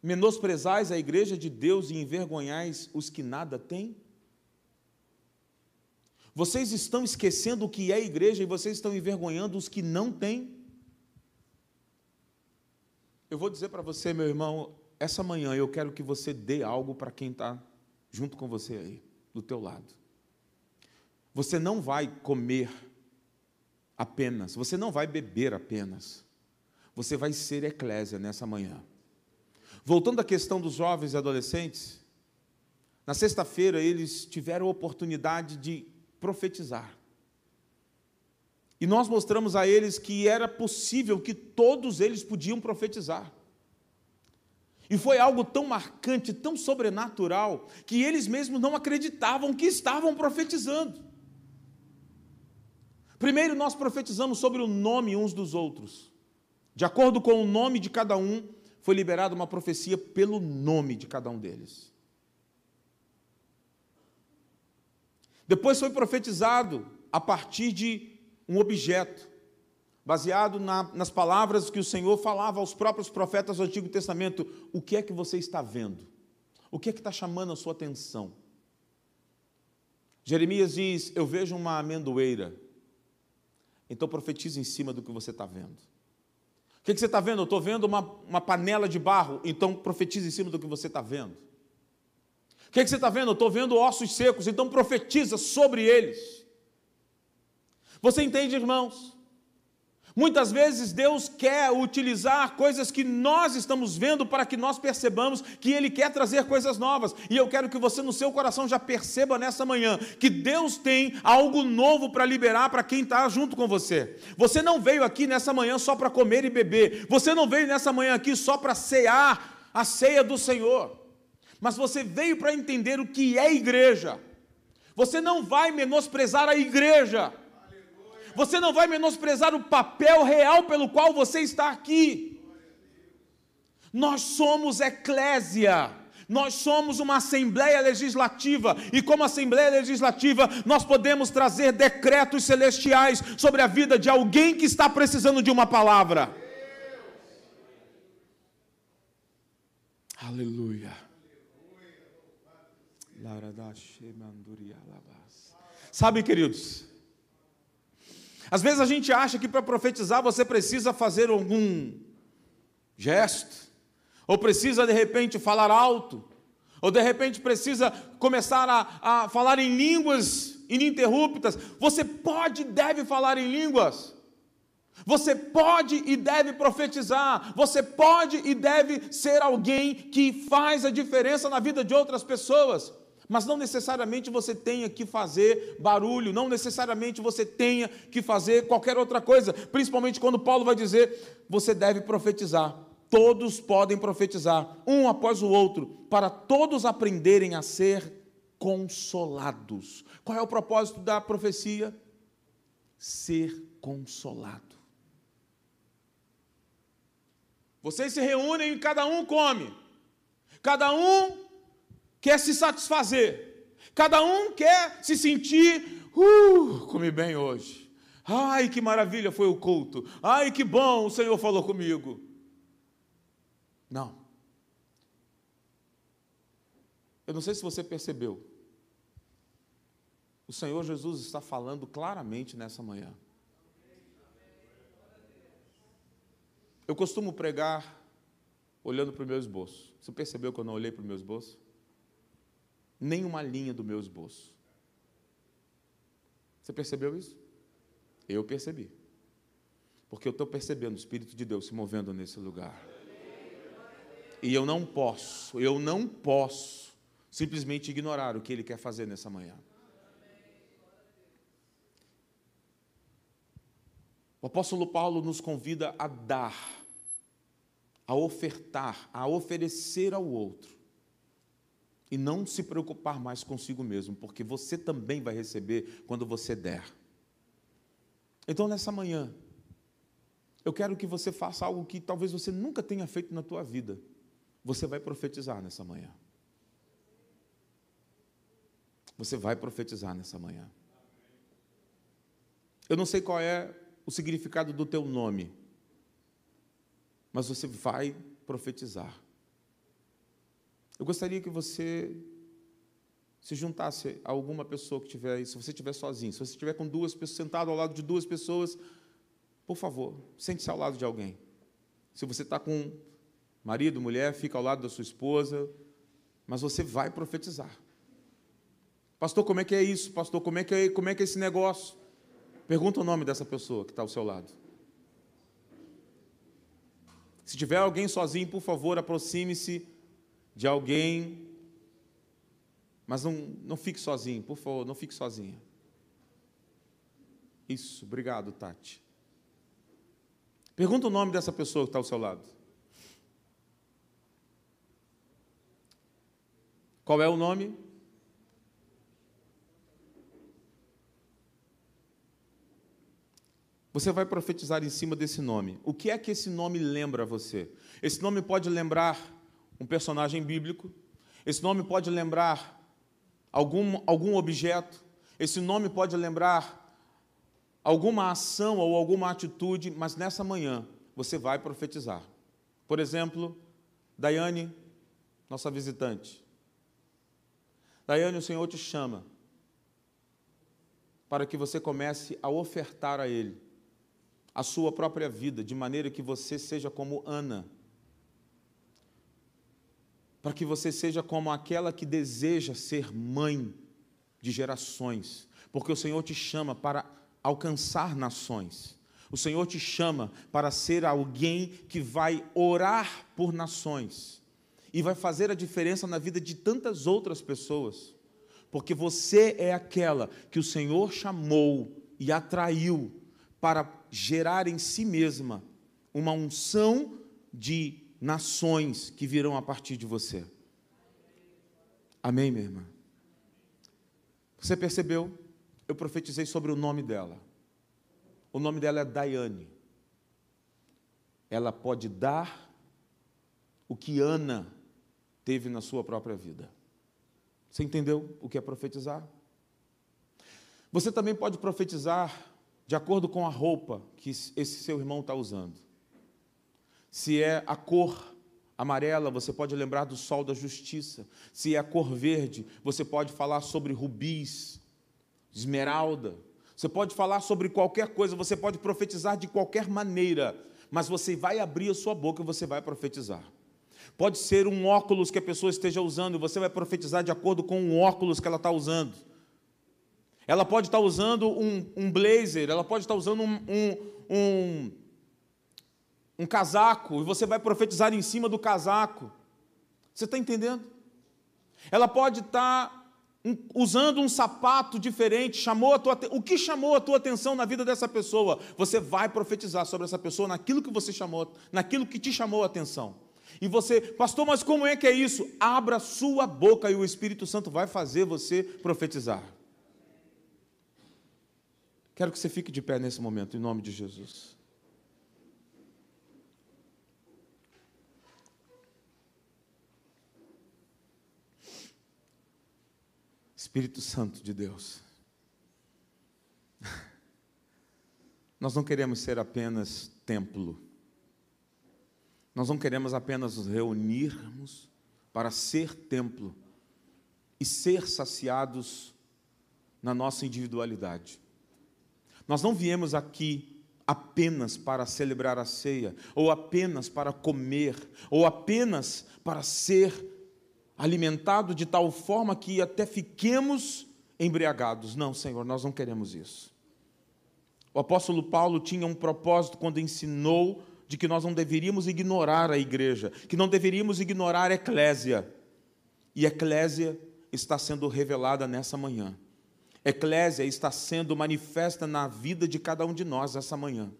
Menosprezais a igreja de Deus e envergonhais os que nada têm? Vocês estão esquecendo o que é igreja e vocês estão envergonhando os que não têm? Eu vou dizer para você, meu irmão, essa manhã eu quero que você dê algo para quem está junto com você aí, do teu lado. Você não vai comer apenas, você não vai beber apenas, você vai ser eclésia nessa manhã. Voltando à questão dos jovens e adolescentes, na sexta-feira eles tiveram a oportunidade de profetizar. E nós mostramos a eles que era possível que todos eles podiam profetizar. E foi algo tão marcante, tão sobrenatural, que eles mesmos não acreditavam que estavam profetizando. Primeiro, nós profetizamos sobre o nome uns dos outros. De acordo com o nome de cada um, foi liberada uma profecia pelo nome de cada um deles. Depois foi profetizado a partir de um objeto baseado na, nas palavras que o Senhor falava aos próprios profetas do Antigo Testamento. O que é que você está vendo? O que é que está chamando a sua atenção? Jeremias diz: Eu vejo uma amendoeira. Então profetize em cima do que você está vendo. O que, é que você está vendo? Eu estou vendo uma, uma panela de barro. Então profetize em cima do que você está vendo. Que, que você está vendo? Eu estou vendo ossos secos. Então profetiza sobre eles. Você entende, irmãos? Muitas vezes Deus quer utilizar coisas que nós estamos vendo para que nós percebamos que Ele quer trazer coisas novas. E eu quero que você, no seu coração, já perceba nessa manhã que Deus tem algo novo para liberar para quem está junto com você. Você não veio aqui nessa manhã só para comer e beber. Você não veio nessa manhã aqui só para cear a ceia do Senhor. Mas você veio para entender o que é igreja. Você não vai menosprezar a igreja você não vai menosprezar o papel real pelo qual você está aqui. Nós somos eclésia. Nós somos uma Assembleia Legislativa, e como Assembleia Legislativa, nós podemos trazer decretos celestiais sobre a vida de alguém que está precisando de uma palavra. Aleluia. Sabe, queridos, às vezes a gente acha que para profetizar você precisa fazer algum gesto, ou precisa de repente falar alto, ou de repente precisa começar a, a falar em línguas ininterruptas. Você pode e deve falar em línguas. Você pode e deve profetizar, você pode e deve ser alguém que faz a diferença na vida de outras pessoas. Mas não necessariamente você tenha que fazer barulho, não necessariamente você tenha que fazer qualquer outra coisa, principalmente quando Paulo vai dizer: você deve profetizar. Todos podem profetizar, um após o outro, para todos aprenderem a ser consolados. Qual é o propósito da profecia? Ser consolado. Vocês se reúnem e cada um come, cada um quer se satisfazer, cada um quer se sentir, uh, comi bem hoje. Ai, que maravilha foi o culto. Ai, que bom o Senhor falou comigo. Não. Eu não sei se você percebeu. O Senhor Jesus está falando claramente nessa manhã. Eu costumo pregar olhando para o meu esboço. Você percebeu que eu não olhei para o meu esboço? Nem uma linha do meu esboço. Você percebeu isso? Eu percebi. Porque eu estou percebendo o Espírito de Deus se movendo nesse lugar. E eu não posso, eu não posso simplesmente ignorar o que Ele quer fazer nessa manhã. O apóstolo Paulo nos convida a dar, a ofertar, a oferecer ao outro. E não se preocupar mais consigo mesmo, porque você também vai receber quando você der. Então, nessa manhã, eu quero que você faça algo que talvez você nunca tenha feito na tua vida. Você vai profetizar nessa manhã. Você vai profetizar nessa manhã. Eu não sei qual é o significado do teu nome, mas você vai profetizar. Eu gostaria que você se juntasse a alguma pessoa que tiver aí, se você estiver sozinho, se você estiver com duas pessoas, sentado ao lado de duas pessoas, por favor, sente-se ao lado de alguém. Se você está com marido, mulher, fica ao lado da sua esposa, mas você vai profetizar. Pastor, como é que é isso? Pastor, como é que é, como é, que é esse negócio? Pergunta o nome dessa pessoa que está ao seu lado. Se tiver alguém sozinho, por favor, aproxime-se de alguém. Mas não, não fique sozinho, por favor, não fique sozinha. Isso, obrigado, Tati. Pergunta o nome dessa pessoa que está ao seu lado. Qual é o nome? Você vai profetizar em cima desse nome. O que é que esse nome lembra a você? Esse nome pode lembrar um personagem bíblico, esse nome pode lembrar algum, algum objeto, esse nome pode lembrar alguma ação ou alguma atitude, mas nessa manhã você vai profetizar. Por exemplo, Daiane, nossa visitante. Daiane, o Senhor te chama para que você comece a ofertar a Ele a sua própria vida, de maneira que você seja como Ana. Para que você seja como aquela que deseja ser mãe de gerações, porque o Senhor te chama para alcançar nações. O Senhor te chama para ser alguém que vai orar por nações e vai fazer a diferença na vida de tantas outras pessoas, porque você é aquela que o Senhor chamou e atraiu para gerar em si mesma uma unção de nações que virão a partir de você. Amém, minha irmã? Você percebeu? Eu profetizei sobre o nome dela. O nome dela é Daiane. Ela pode dar o que Ana teve na sua própria vida. Você entendeu o que é profetizar? Você também pode profetizar de acordo com a roupa que esse seu irmão está usando. Se é a cor amarela, você pode lembrar do sol da justiça. Se é a cor verde, você pode falar sobre rubis, esmeralda. Você pode falar sobre qualquer coisa, você pode profetizar de qualquer maneira, mas você vai abrir a sua boca e você vai profetizar. Pode ser um óculos que a pessoa esteja usando, você vai profetizar de acordo com o óculos que ela está usando. Ela pode estar usando um, um blazer, ela pode estar usando um, um, um, um casaco, e você vai profetizar em cima do casaco. Você está entendendo? Ela pode estar usando um sapato diferente, chamou a tua, o que chamou a tua atenção na vida dessa pessoa? Você vai profetizar sobre essa pessoa naquilo que você chamou, naquilo que te chamou a atenção. E você, pastor, mas como é que é isso? Abra sua boca e o Espírito Santo vai fazer você profetizar. Quero que você fique de pé nesse momento, em nome de Jesus. Espírito Santo de Deus. Nós não queremos ser apenas templo. Nós não queremos apenas nos reunirmos para ser templo e ser saciados na nossa individualidade. Nós não viemos aqui apenas para celebrar a ceia, ou apenas para comer, ou apenas para ser alimentado de tal forma que até fiquemos embriagados. Não, Senhor, nós não queremos isso. O apóstolo Paulo tinha um propósito quando ensinou de que nós não deveríamos ignorar a igreja, que não deveríamos ignorar a eclésia. E a eclésia está sendo revelada nessa manhã. A eclésia está sendo manifesta na vida de cada um de nós essa manhã.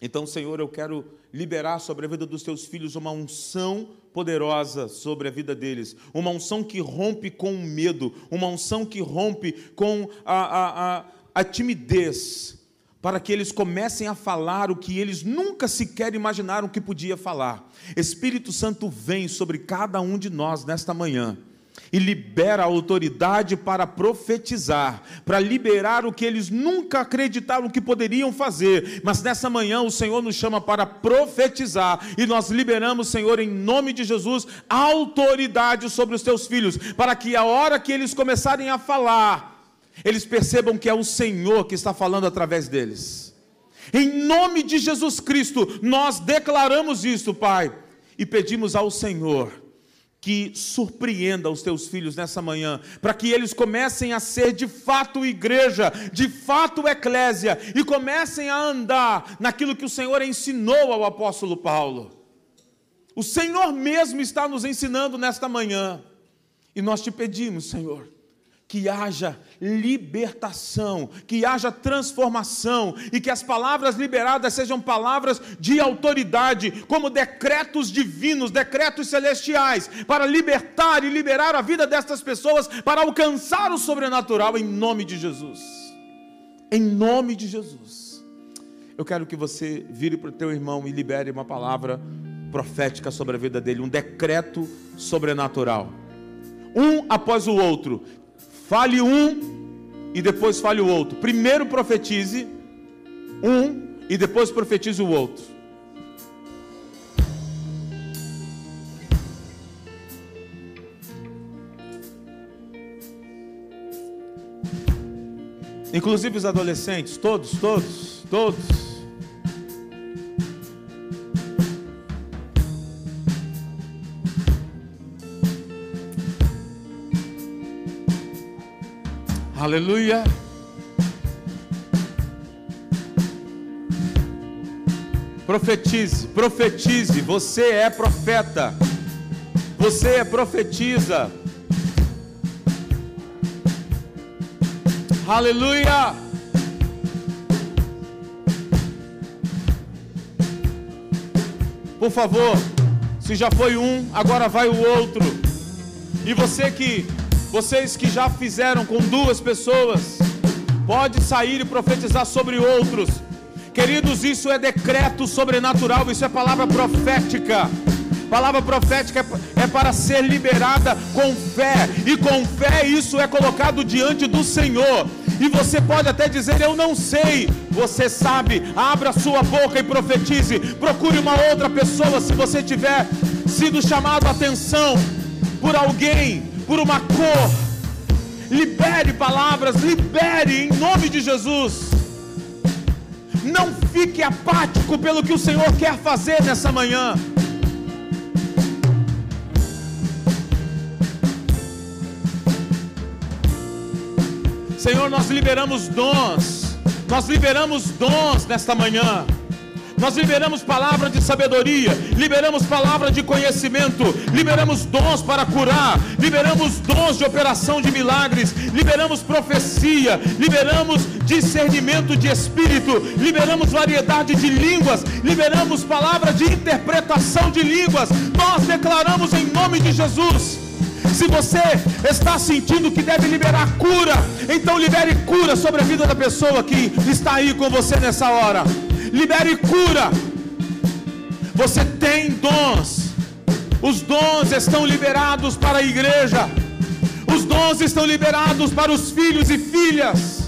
Então, Senhor, eu quero liberar sobre a vida dos teus filhos uma unção poderosa sobre a vida deles, uma unção que rompe com o medo, uma unção que rompe com a, a, a, a timidez, para que eles comecem a falar o que eles nunca sequer imaginaram que podia falar. Espírito Santo vem sobre cada um de nós nesta manhã e libera a autoridade para profetizar, para liberar o que eles nunca acreditaram que poderiam fazer. Mas nessa manhã o Senhor nos chama para profetizar e nós liberamos, Senhor, em nome de Jesus, autoridade sobre os teus filhos, para que a hora que eles começarem a falar, eles percebam que é o Senhor que está falando através deles. Em nome de Jesus Cristo, nós declaramos isso, Pai, e pedimos ao Senhor que surpreenda os teus filhos nessa manhã, para que eles comecem a ser de fato igreja, de fato eclésia, e comecem a andar naquilo que o Senhor ensinou ao apóstolo Paulo. O Senhor mesmo está nos ensinando nesta manhã, e nós te pedimos, Senhor, que haja libertação, que haja transformação e que as palavras liberadas sejam palavras de autoridade, como decretos divinos, decretos celestiais, para libertar e liberar a vida destas pessoas, para alcançar o sobrenatural em nome de Jesus. Em nome de Jesus. Eu quero que você vire para o teu irmão e libere uma palavra profética sobre a vida dele, um decreto sobrenatural um após o outro, Fale um e depois fale o outro. Primeiro profetize um e depois profetize o outro. Inclusive os adolescentes, todos, todos, todos. Aleluia. Profetize, profetize, você é profeta. Você é profetiza. Aleluia. Por favor, se já foi um, agora vai o outro. E você que vocês que já fizeram com duas pessoas, pode sair e profetizar sobre outros. Queridos, isso é decreto sobrenatural, isso é palavra profética. Palavra profética é para ser liberada com fé, e com fé isso é colocado diante do Senhor. E você pode até dizer: Eu não sei. Você sabe, abra sua boca e profetize. Procure uma outra pessoa se você tiver sido chamado a atenção por alguém por uma cor. Libere palavras, libere em nome de Jesus. Não fique apático pelo que o Senhor quer fazer nessa manhã. Senhor, nós liberamos dons, nós liberamos dons nesta manhã. Nós liberamos palavra de sabedoria, liberamos palavra de conhecimento, liberamos dons para curar, liberamos dons de operação de milagres, liberamos profecia, liberamos discernimento de espírito, liberamos variedade de línguas, liberamos palavra de interpretação de línguas. Nós declaramos em nome de Jesus. Se você está sentindo que deve liberar cura, então libere cura sobre a vida da pessoa que está aí com você nessa hora libere cura. Você tem dons. Os dons estão liberados para a igreja. Os dons estão liberados para os filhos e filhas.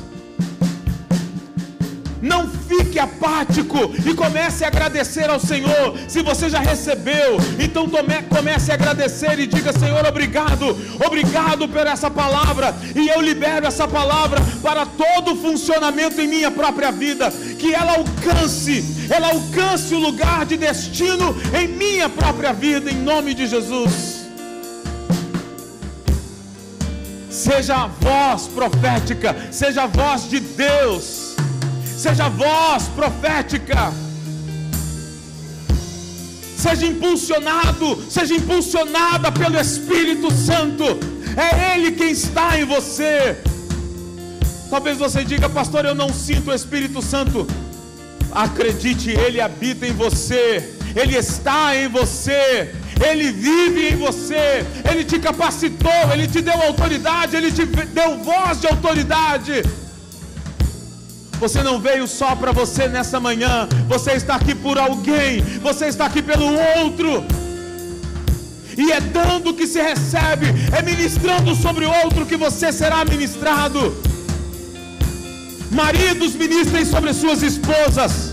Não fique apático e comece a agradecer ao Senhor. Se você já recebeu, então tome, comece a agradecer e diga: Senhor, obrigado, obrigado por essa palavra. E eu libero essa palavra para todo o funcionamento em minha própria vida. Que ela alcance, ela alcance o lugar de destino em minha própria vida, em nome de Jesus. Seja a voz profética, seja a voz de Deus seja voz profética. Seja impulsionado, seja impulsionada pelo Espírito Santo. É Ele quem está em você. Talvez você diga, pastor, eu não sinto o Espírito Santo. Acredite, Ele habita em você, Ele está em você, Ele vive em você, Ele te capacitou, Ele te deu autoridade, Ele te deu voz de autoridade. Você não veio só para você nessa manhã, você está aqui por alguém, você está aqui pelo outro. E é dando que se recebe, é ministrando sobre o outro que você será ministrado. Maridos ministrem sobre suas esposas.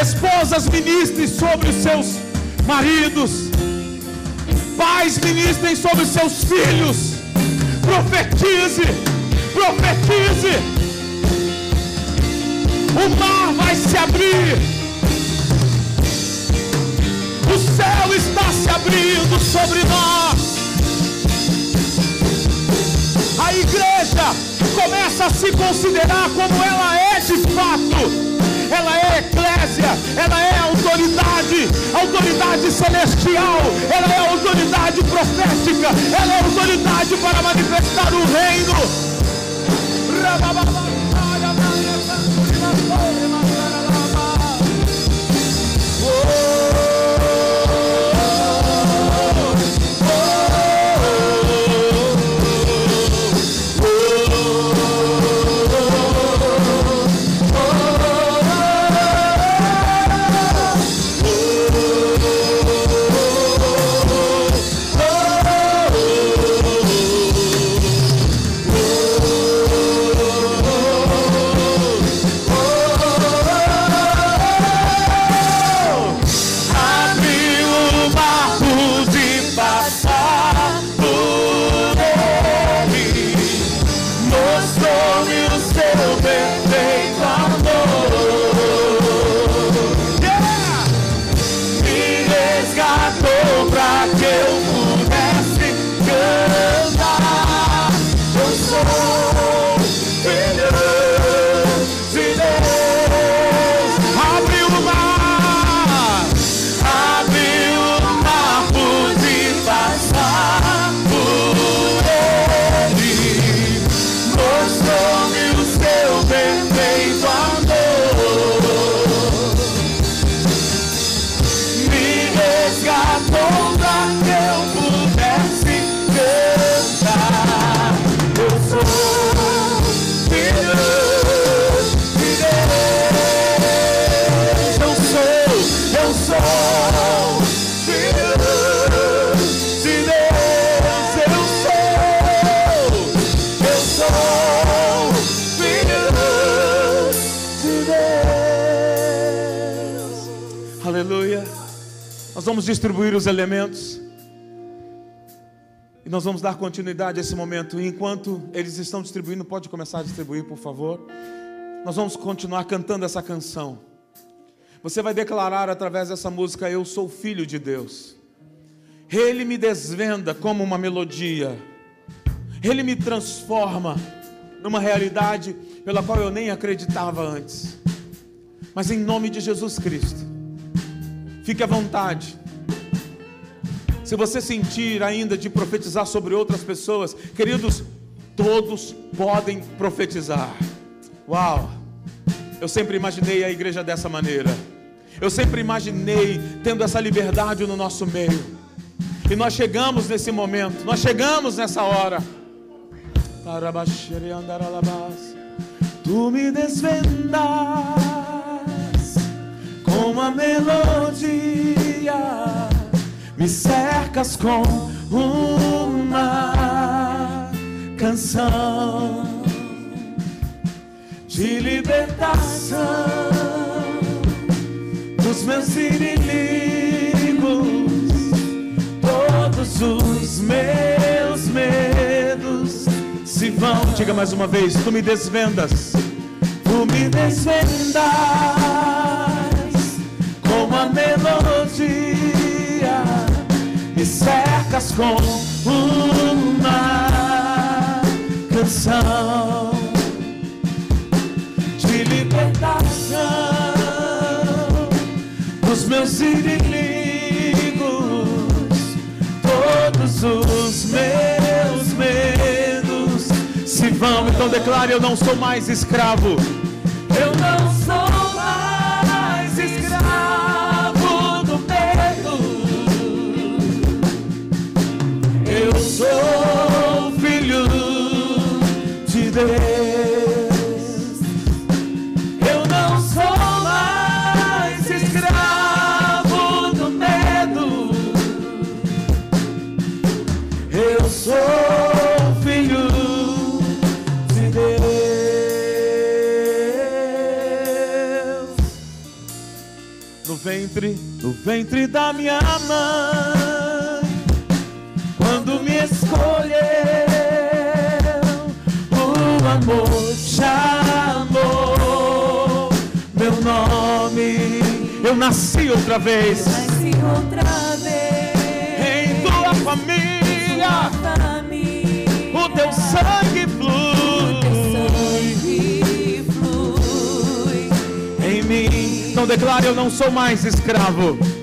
Esposas ministrem sobre os seus maridos. Pais ministrem sobre os seus filhos. Profetize, profetize. O mar vai se abrir. O céu está se abrindo sobre nós. A igreja começa a se considerar como ela é de fato. Ela é eclésia, ela é autoridade, autoridade celestial, ela é autoridade profética, ela é autoridade para manifestar o reino. resgatou da vamos distribuir os elementos. E nós vamos dar continuidade a esse momento. E enquanto eles estão distribuindo, pode começar a distribuir, por favor. Nós vamos continuar cantando essa canção. Você vai declarar através dessa música: Eu sou filho de Deus. Ele me desvenda como uma melodia. Ele me transforma numa realidade pela qual eu nem acreditava antes. Mas em nome de Jesus Cristo, fique à vontade. Se você sentir ainda de profetizar sobre outras pessoas, queridos, todos podem profetizar. Uau! Eu sempre imaginei a igreja dessa maneira. Eu sempre imaginei tendo essa liberdade no nosso meio. E nós chegamos nesse momento, nós chegamos nessa hora. Tu me desvendas uma melodia me cercas com uma canção de libertação dos meus inimigos, todos os meus medos se vão. Diga mais uma vez: Tu me desvendas, tu me desvendas tua melodia e cercas com uma canção de libertação dos meus inimigos, todos os meus medos se vão. Então declare: Eu não sou mais escravo. Ventre, da minha mãe, quando me escolheu, o amor chamou meu nome. Eu nasci outra vez Nasci outra vez. em tua família. família. O teu sangue declare: Eu não sou mais escravo.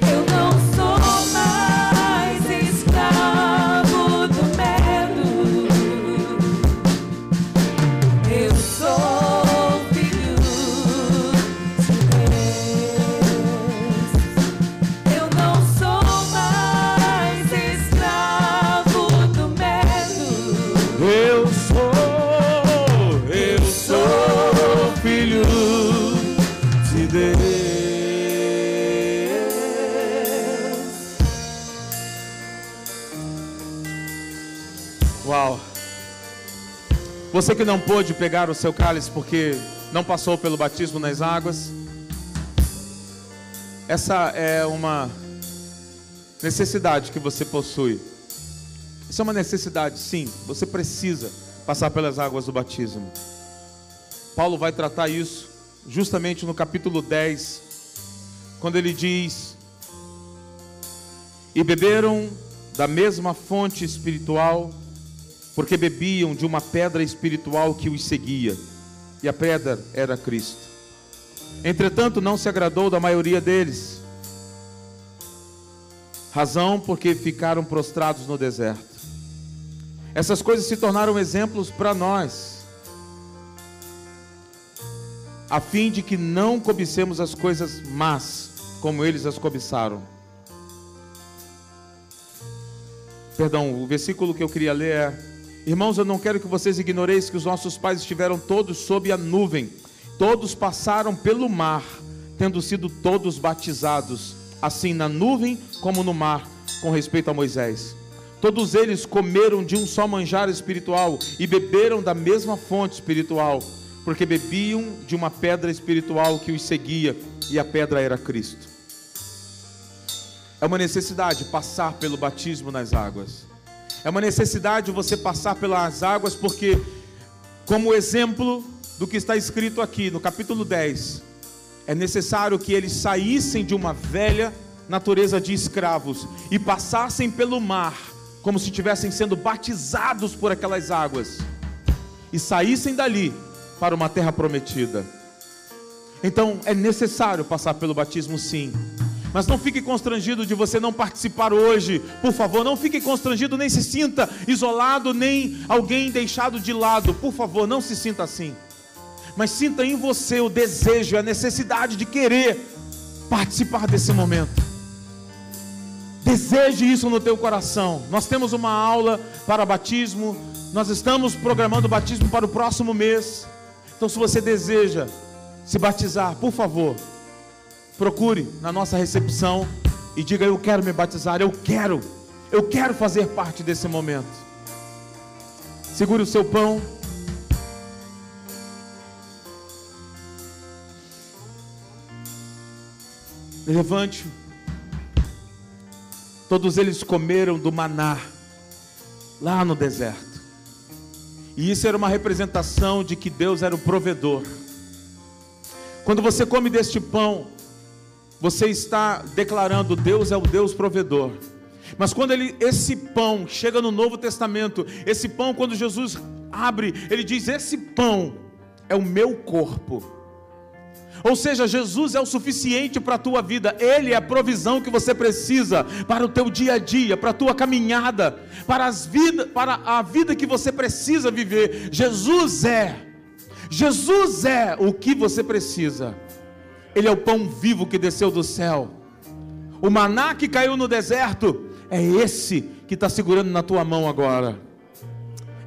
Você que não pôde pegar o seu cálice porque não passou pelo batismo nas águas, essa é uma necessidade que você possui. Isso é uma necessidade, sim. Você precisa passar pelas águas do batismo. Paulo vai tratar isso justamente no capítulo 10, quando ele diz: E beberam da mesma fonte espiritual, porque bebiam de uma pedra espiritual que os seguia, e a pedra era Cristo. Entretanto, não se agradou da maioria deles, razão porque ficaram prostrados no deserto. Essas coisas se tornaram exemplos para nós, a fim de que não cobicemos as coisas más, como eles as cobiçaram. Perdão, o versículo que eu queria ler é: Irmãos, eu não quero que vocês ignoreis que os nossos pais estiveram todos sob a nuvem, todos passaram pelo mar, tendo sido todos batizados, assim na nuvem como no mar, com respeito a Moisés. Todos eles comeram de um só manjar espiritual e beberam da mesma fonte espiritual, porque bebiam de uma pedra espiritual que os seguia, e a pedra era Cristo. É uma necessidade passar pelo batismo nas águas. É uma necessidade você passar pelas águas, porque, como exemplo do que está escrito aqui no capítulo 10, é necessário que eles saíssem de uma velha natureza de escravos e passassem pelo mar, como se estivessem sendo batizados por aquelas águas, e saíssem dali para uma terra prometida. Então é necessário passar pelo batismo, sim. Mas não fique constrangido de você não participar hoje, por favor, não fique constrangido, nem se sinta isolado, nem alguém deixado de lado, por favor, não se sinta assim. Mas sinta em você o desejo, a necessidade de querer participar desse momento. Deseje isso no teu coração. Nós temos uma aula para batismo, nós estamos programando o batismo para o próximo mês. Então, se você deseja se batizar, por favor, procure na nossa recepção e diga: Eu quero me batizar, eu quero, eu quero fazer parte desse momento. Segure o seu pão. Levante-o. Todos eles comeram do maná lá no deserto. E isso era uma representação de que Deus era o provedor. Quando você come deste pão, você está declarando Deus é o Deus provedor. Mas quando ele, esse pão chega no Novo Testamento, esse pão, quando Jesus abre, ele diz: Esse pão é o meu corpo. Ou seja, Jesus é o suficiente para a tua vida, Ele é a provisão que você precisa para o teu dia a dia, para a tua caminhada, para, as vida, para a vida que você precisa viver. Jesus é, Jesus é o que você precisa. Ele é o pão vivo que desceu do céu. O maná que caiu no deserto é esse que está segurando na tua mão agora.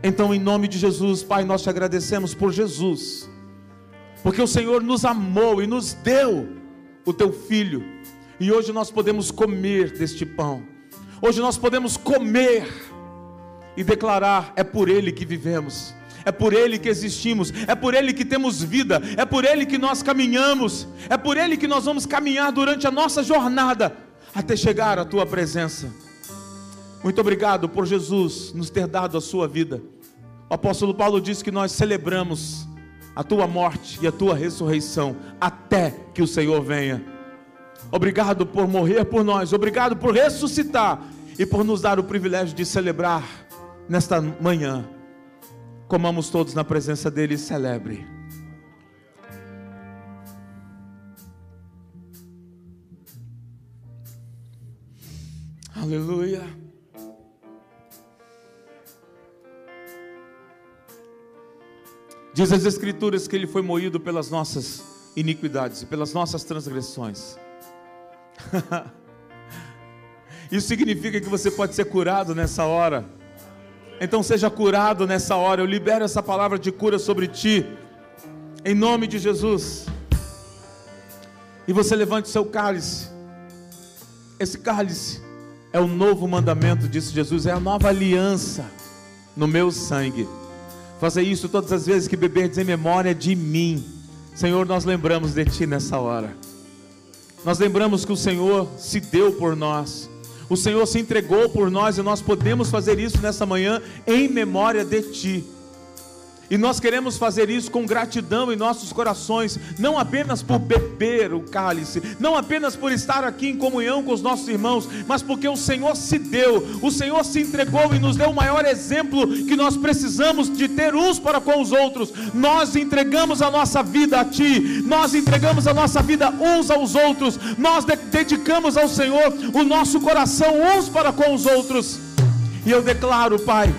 Então, em nome de Jesus, Pai, nós te agradecemos por Jesus porque o Senhor nos amou e nos deu o teu filho, e hoje nós podemos comer deste pão, hoje nós podemos comer e declarar: é por Ele que vivemos. É por Ele que existimos, é por Ele que temos vida, é por Ele que nós caminhamos, é por Ele que nós vamos caminhar durante a nossa jornada até chegar à Tua presença. Muito obrigado por Jesus nos ter dado a Sua vida. O apóstolo Paulo diz que nós celebramos a tua morte e a tua ressurreição, até que o Senhor venha. Obrigado por morrer por nós, obrigado por ressuscitar e por nos dar o privilégio de celebrar nesta manhã. Comamos todos na presença dele e celebre. Aleluia. Diz as Escrituras que ele foi moído pelas nossas iniquidades e pelas nossas transgressões. Isso significa que você pode ser curado nessa hora. Então seja curado nessa hora. Eu libero essa palavra de cura sobre ti. Em nome de Jesus. E você levante seu cálice. Esse cálice é o novo mandamento, disse Jesus, é a nova aliança no meu sangue. Faça isso todas as vezes que beberdes em memória de mim. Senhor, nós lembramos de Ti nessa hora. Nós lembramos que o Senhor se deu por nós. O Senhor se entregou por nós e nós podemos fazer isso nessa manhã em memória de Ti. E nós queremos fazer isso com gratidão em nossos corações, não apenas por beber o cálice, não apenas por estar aqui em comunhão com os nossos irmãos, mas porque o Senhor se deu, o Senhor se entregou e nos deu o maior exemplo que nós precisamos de ter uns para com os outros. Nós entregamos a nossa vida a Ti, nós entregamos a nossa vida uns aos outros, nós de dedicamos ao Senhor o nosso coração uns para com os outros. E eu declaro, Pai,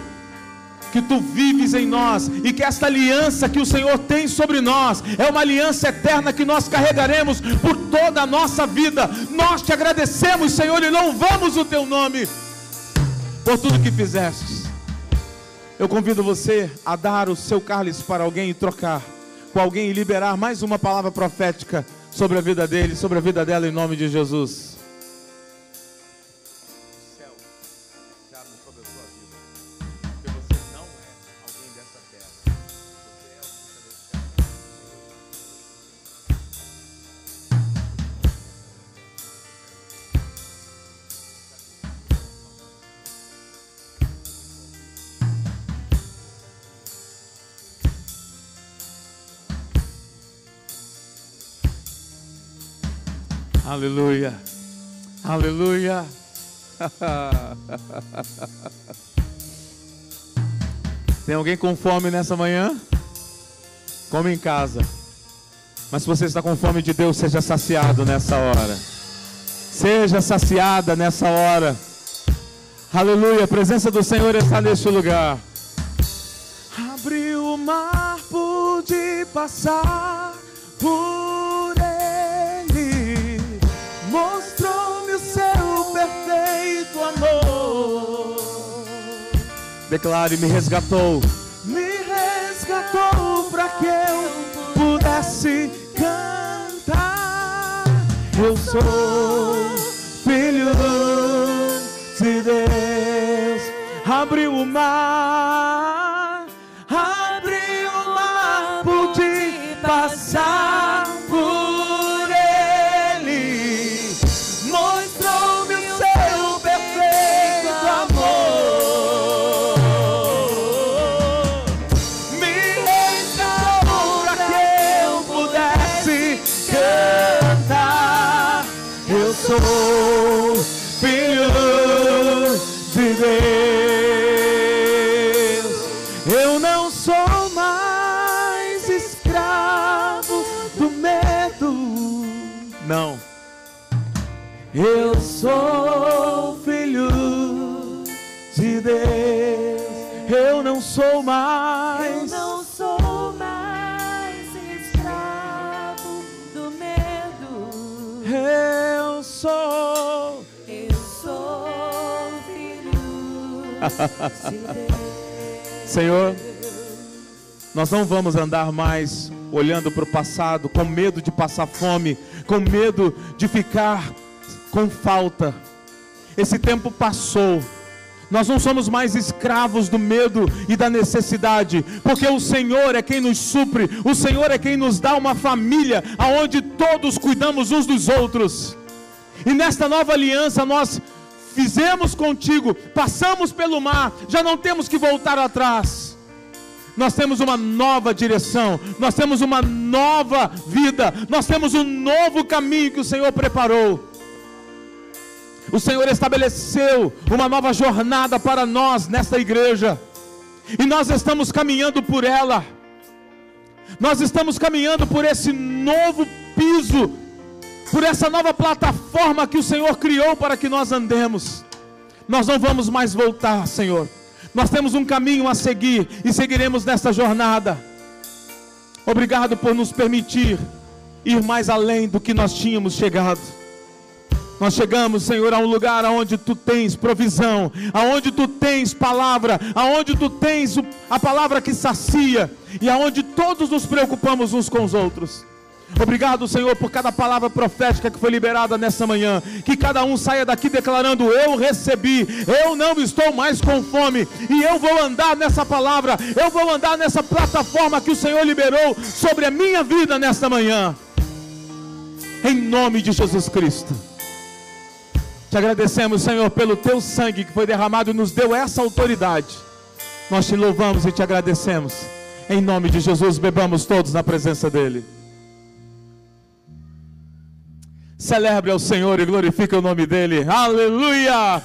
que tu vives em nós e que esta aliança que o Senhor tem sobre nós é uma aliança eterna que nós carregaremos por toda a nossa vida. Nós te agradecemos, Senhor, e louvamos o teu nome por tudo que fizestes. Eu convido você a dar o seu cálice para alguém e trocar com alguém e liberar mais uma palavra profética sobre a vida dele, sobre a vida dela em nome de Jesus. Aleluia. Aleluia. Tem alguém com fome nessa manhã? Come em casa. Mas se você está com fome de Deus, seja saciado nessa hora. Seja saciada nessa hora. Aleluia. A presença do Senhor está neste lugar. Abriu o mar, pude passar por Declare, me resgatou. Me resgatou para que eu pudesse cantar. Eu sou filho de Deus. Abriu o mar, Eu sou filho de Senhor, nós não vamos andar mais olhando para o passado com medo de passar fome, com medo de ficar com falta. Esse tempo passou. Nós não somos mais escravos do medo e da necessidade, porque o Senhor é quem nos supre, o Senhor é quem nos dá uma família aonde todos cuidamos uns dos outros. E nesta nova aliança nós fizemos contigo, passamos pelo mar, já não temos que voltar atrás. Nós temos uma nova direção, nós temos uma nova vida, nós temos um novo caminho que o Senhor preparou. O Senhor estabeleceu uma nova jornada para nós nesta igreja, e nós estamos caminhando por ela. Nós estamos caminhando por esse novo piso por essa nova plataforma que o Senhor criou para que nós andemos. Nós não vamos mais voltar, Senhor. Nós temos um caminho a seguir e seguiremos nesta jornada. Obrigado por nos permitir ir mais além do que nós tínhamos chegado. Nós chegamos, Senhor, a um lugar onde tu tens provisão, aonde tu tens palavra, aonde tu tens a palavra que sacia e aonde todos nos preocupamos uns com os outros. Obrigado, Senhor, por cada palavra profética que foi liberada nessa manhã. Que cada um saia daqui declarando: Eu recebi, eu não estou mais com fome, e eu vou andar nessa palavra, eu vou andar nessa plataforma que o Senhor liberou sobre a minha vida nesta manhã. Em nome de Jesus Cristo. Te agradecemos, Senhor, pelo teu sangue que foi derramado e nos deu essa autoridade. Nós te louvamos e te agradecemos. Em nome de Jesus, bebamos todos na presença dEle. Celebre ao Senhor e glorifique o nome dEle. Aleluia!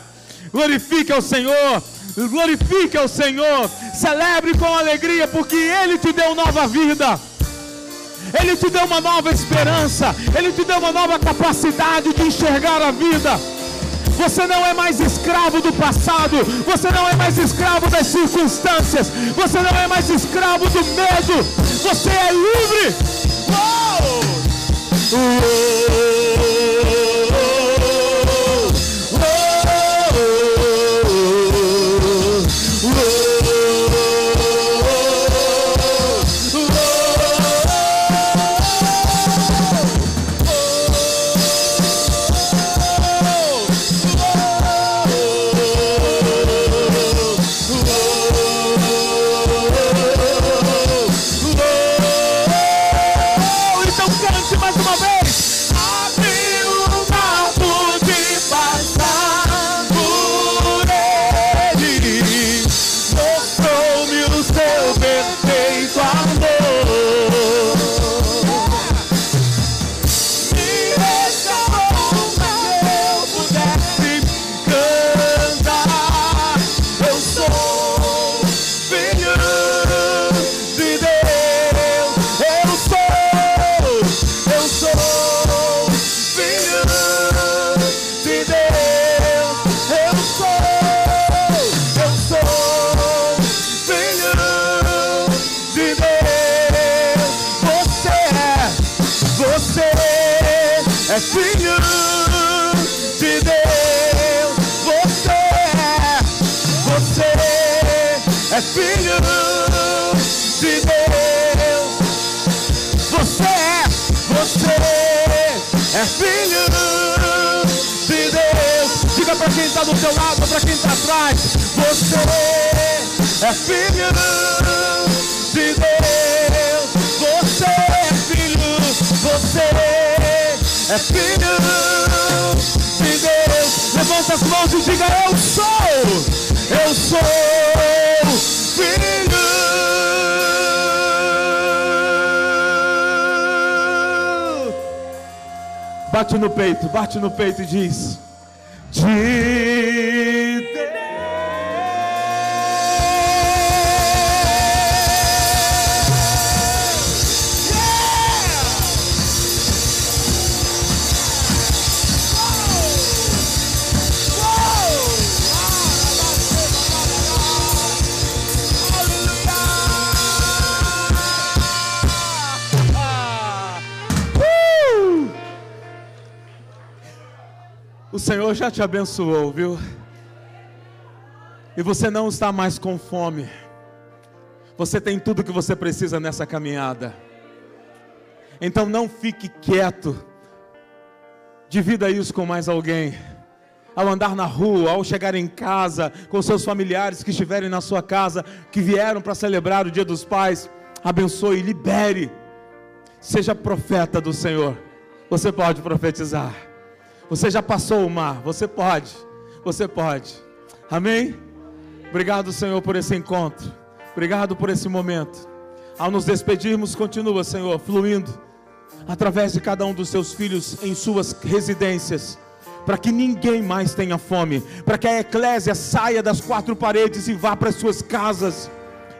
Glorifique ao Senhor. Glorifique ao Senhor. Celebre com alegria, porque Ele te deu nova vida. Ele te deu uma nova esperança. Ele te deu uma nova capacidade de enxergar a vida. Você não é mais escravo do passado. Você não é mais escravo das circunstâncias. Você não é mais escravo do medo. Você é livre. Uou! Então filho de Deus. Você é, você é filho de Deus. Diga para quem está do seu lado, para quem está atrás. Você é filho de Deus. Você é filho, você é filho de Deus. Levanta as mãos e diga: Eu sou, eu sou Bate no peito, bate no peito e diz: De Senhor já te abençoou, viu? E você não está mais com fome. Você tem tudo que você precisa nessa caminhada. Então não fique quieto. Divida isso com mais alguém. Ao andar na rua, ao chegar em casa, com seus familiares que estiverem na sua casa, que vieram para celebrar o Dia dos Pais, abençoe, libere. Seja profeta do Senhor. Você pode profetizar. Você já passou o mar, você pode. Você pode. Amém? Obrigado, Senhor, por esse encontro. Obrigado por esse momento. Ao nos despedirmos, continua, Senhor, fluindo através de cada um dos seus filhos em suas residências, para que ninguém mais tenha fome, para que a eclésia saia das quatro paredes e vá para as suas casas,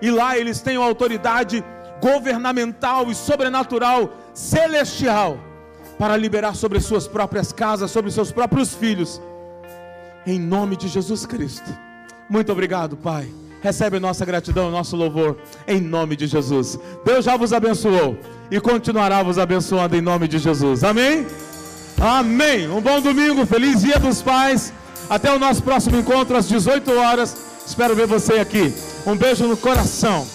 e lá eles tenham autoridade governamental e sobrenatural, celestial, para liberar sobre suas próprias casas, sobre seus próprios filhos, em nome de Jesus Cristo. Muito obrigado, Pai. Recebe nossa gratidão, nosso louvor, em nome de Jesus. Deus já vos abençoou e continuará vos abençoando em nome de Jesus. Amém? Amém. Um bom domingo, feliz dia dos pais. Até o nosso próximo encontro às 18 horas. Espero ver você aqui. Um beijo no coração.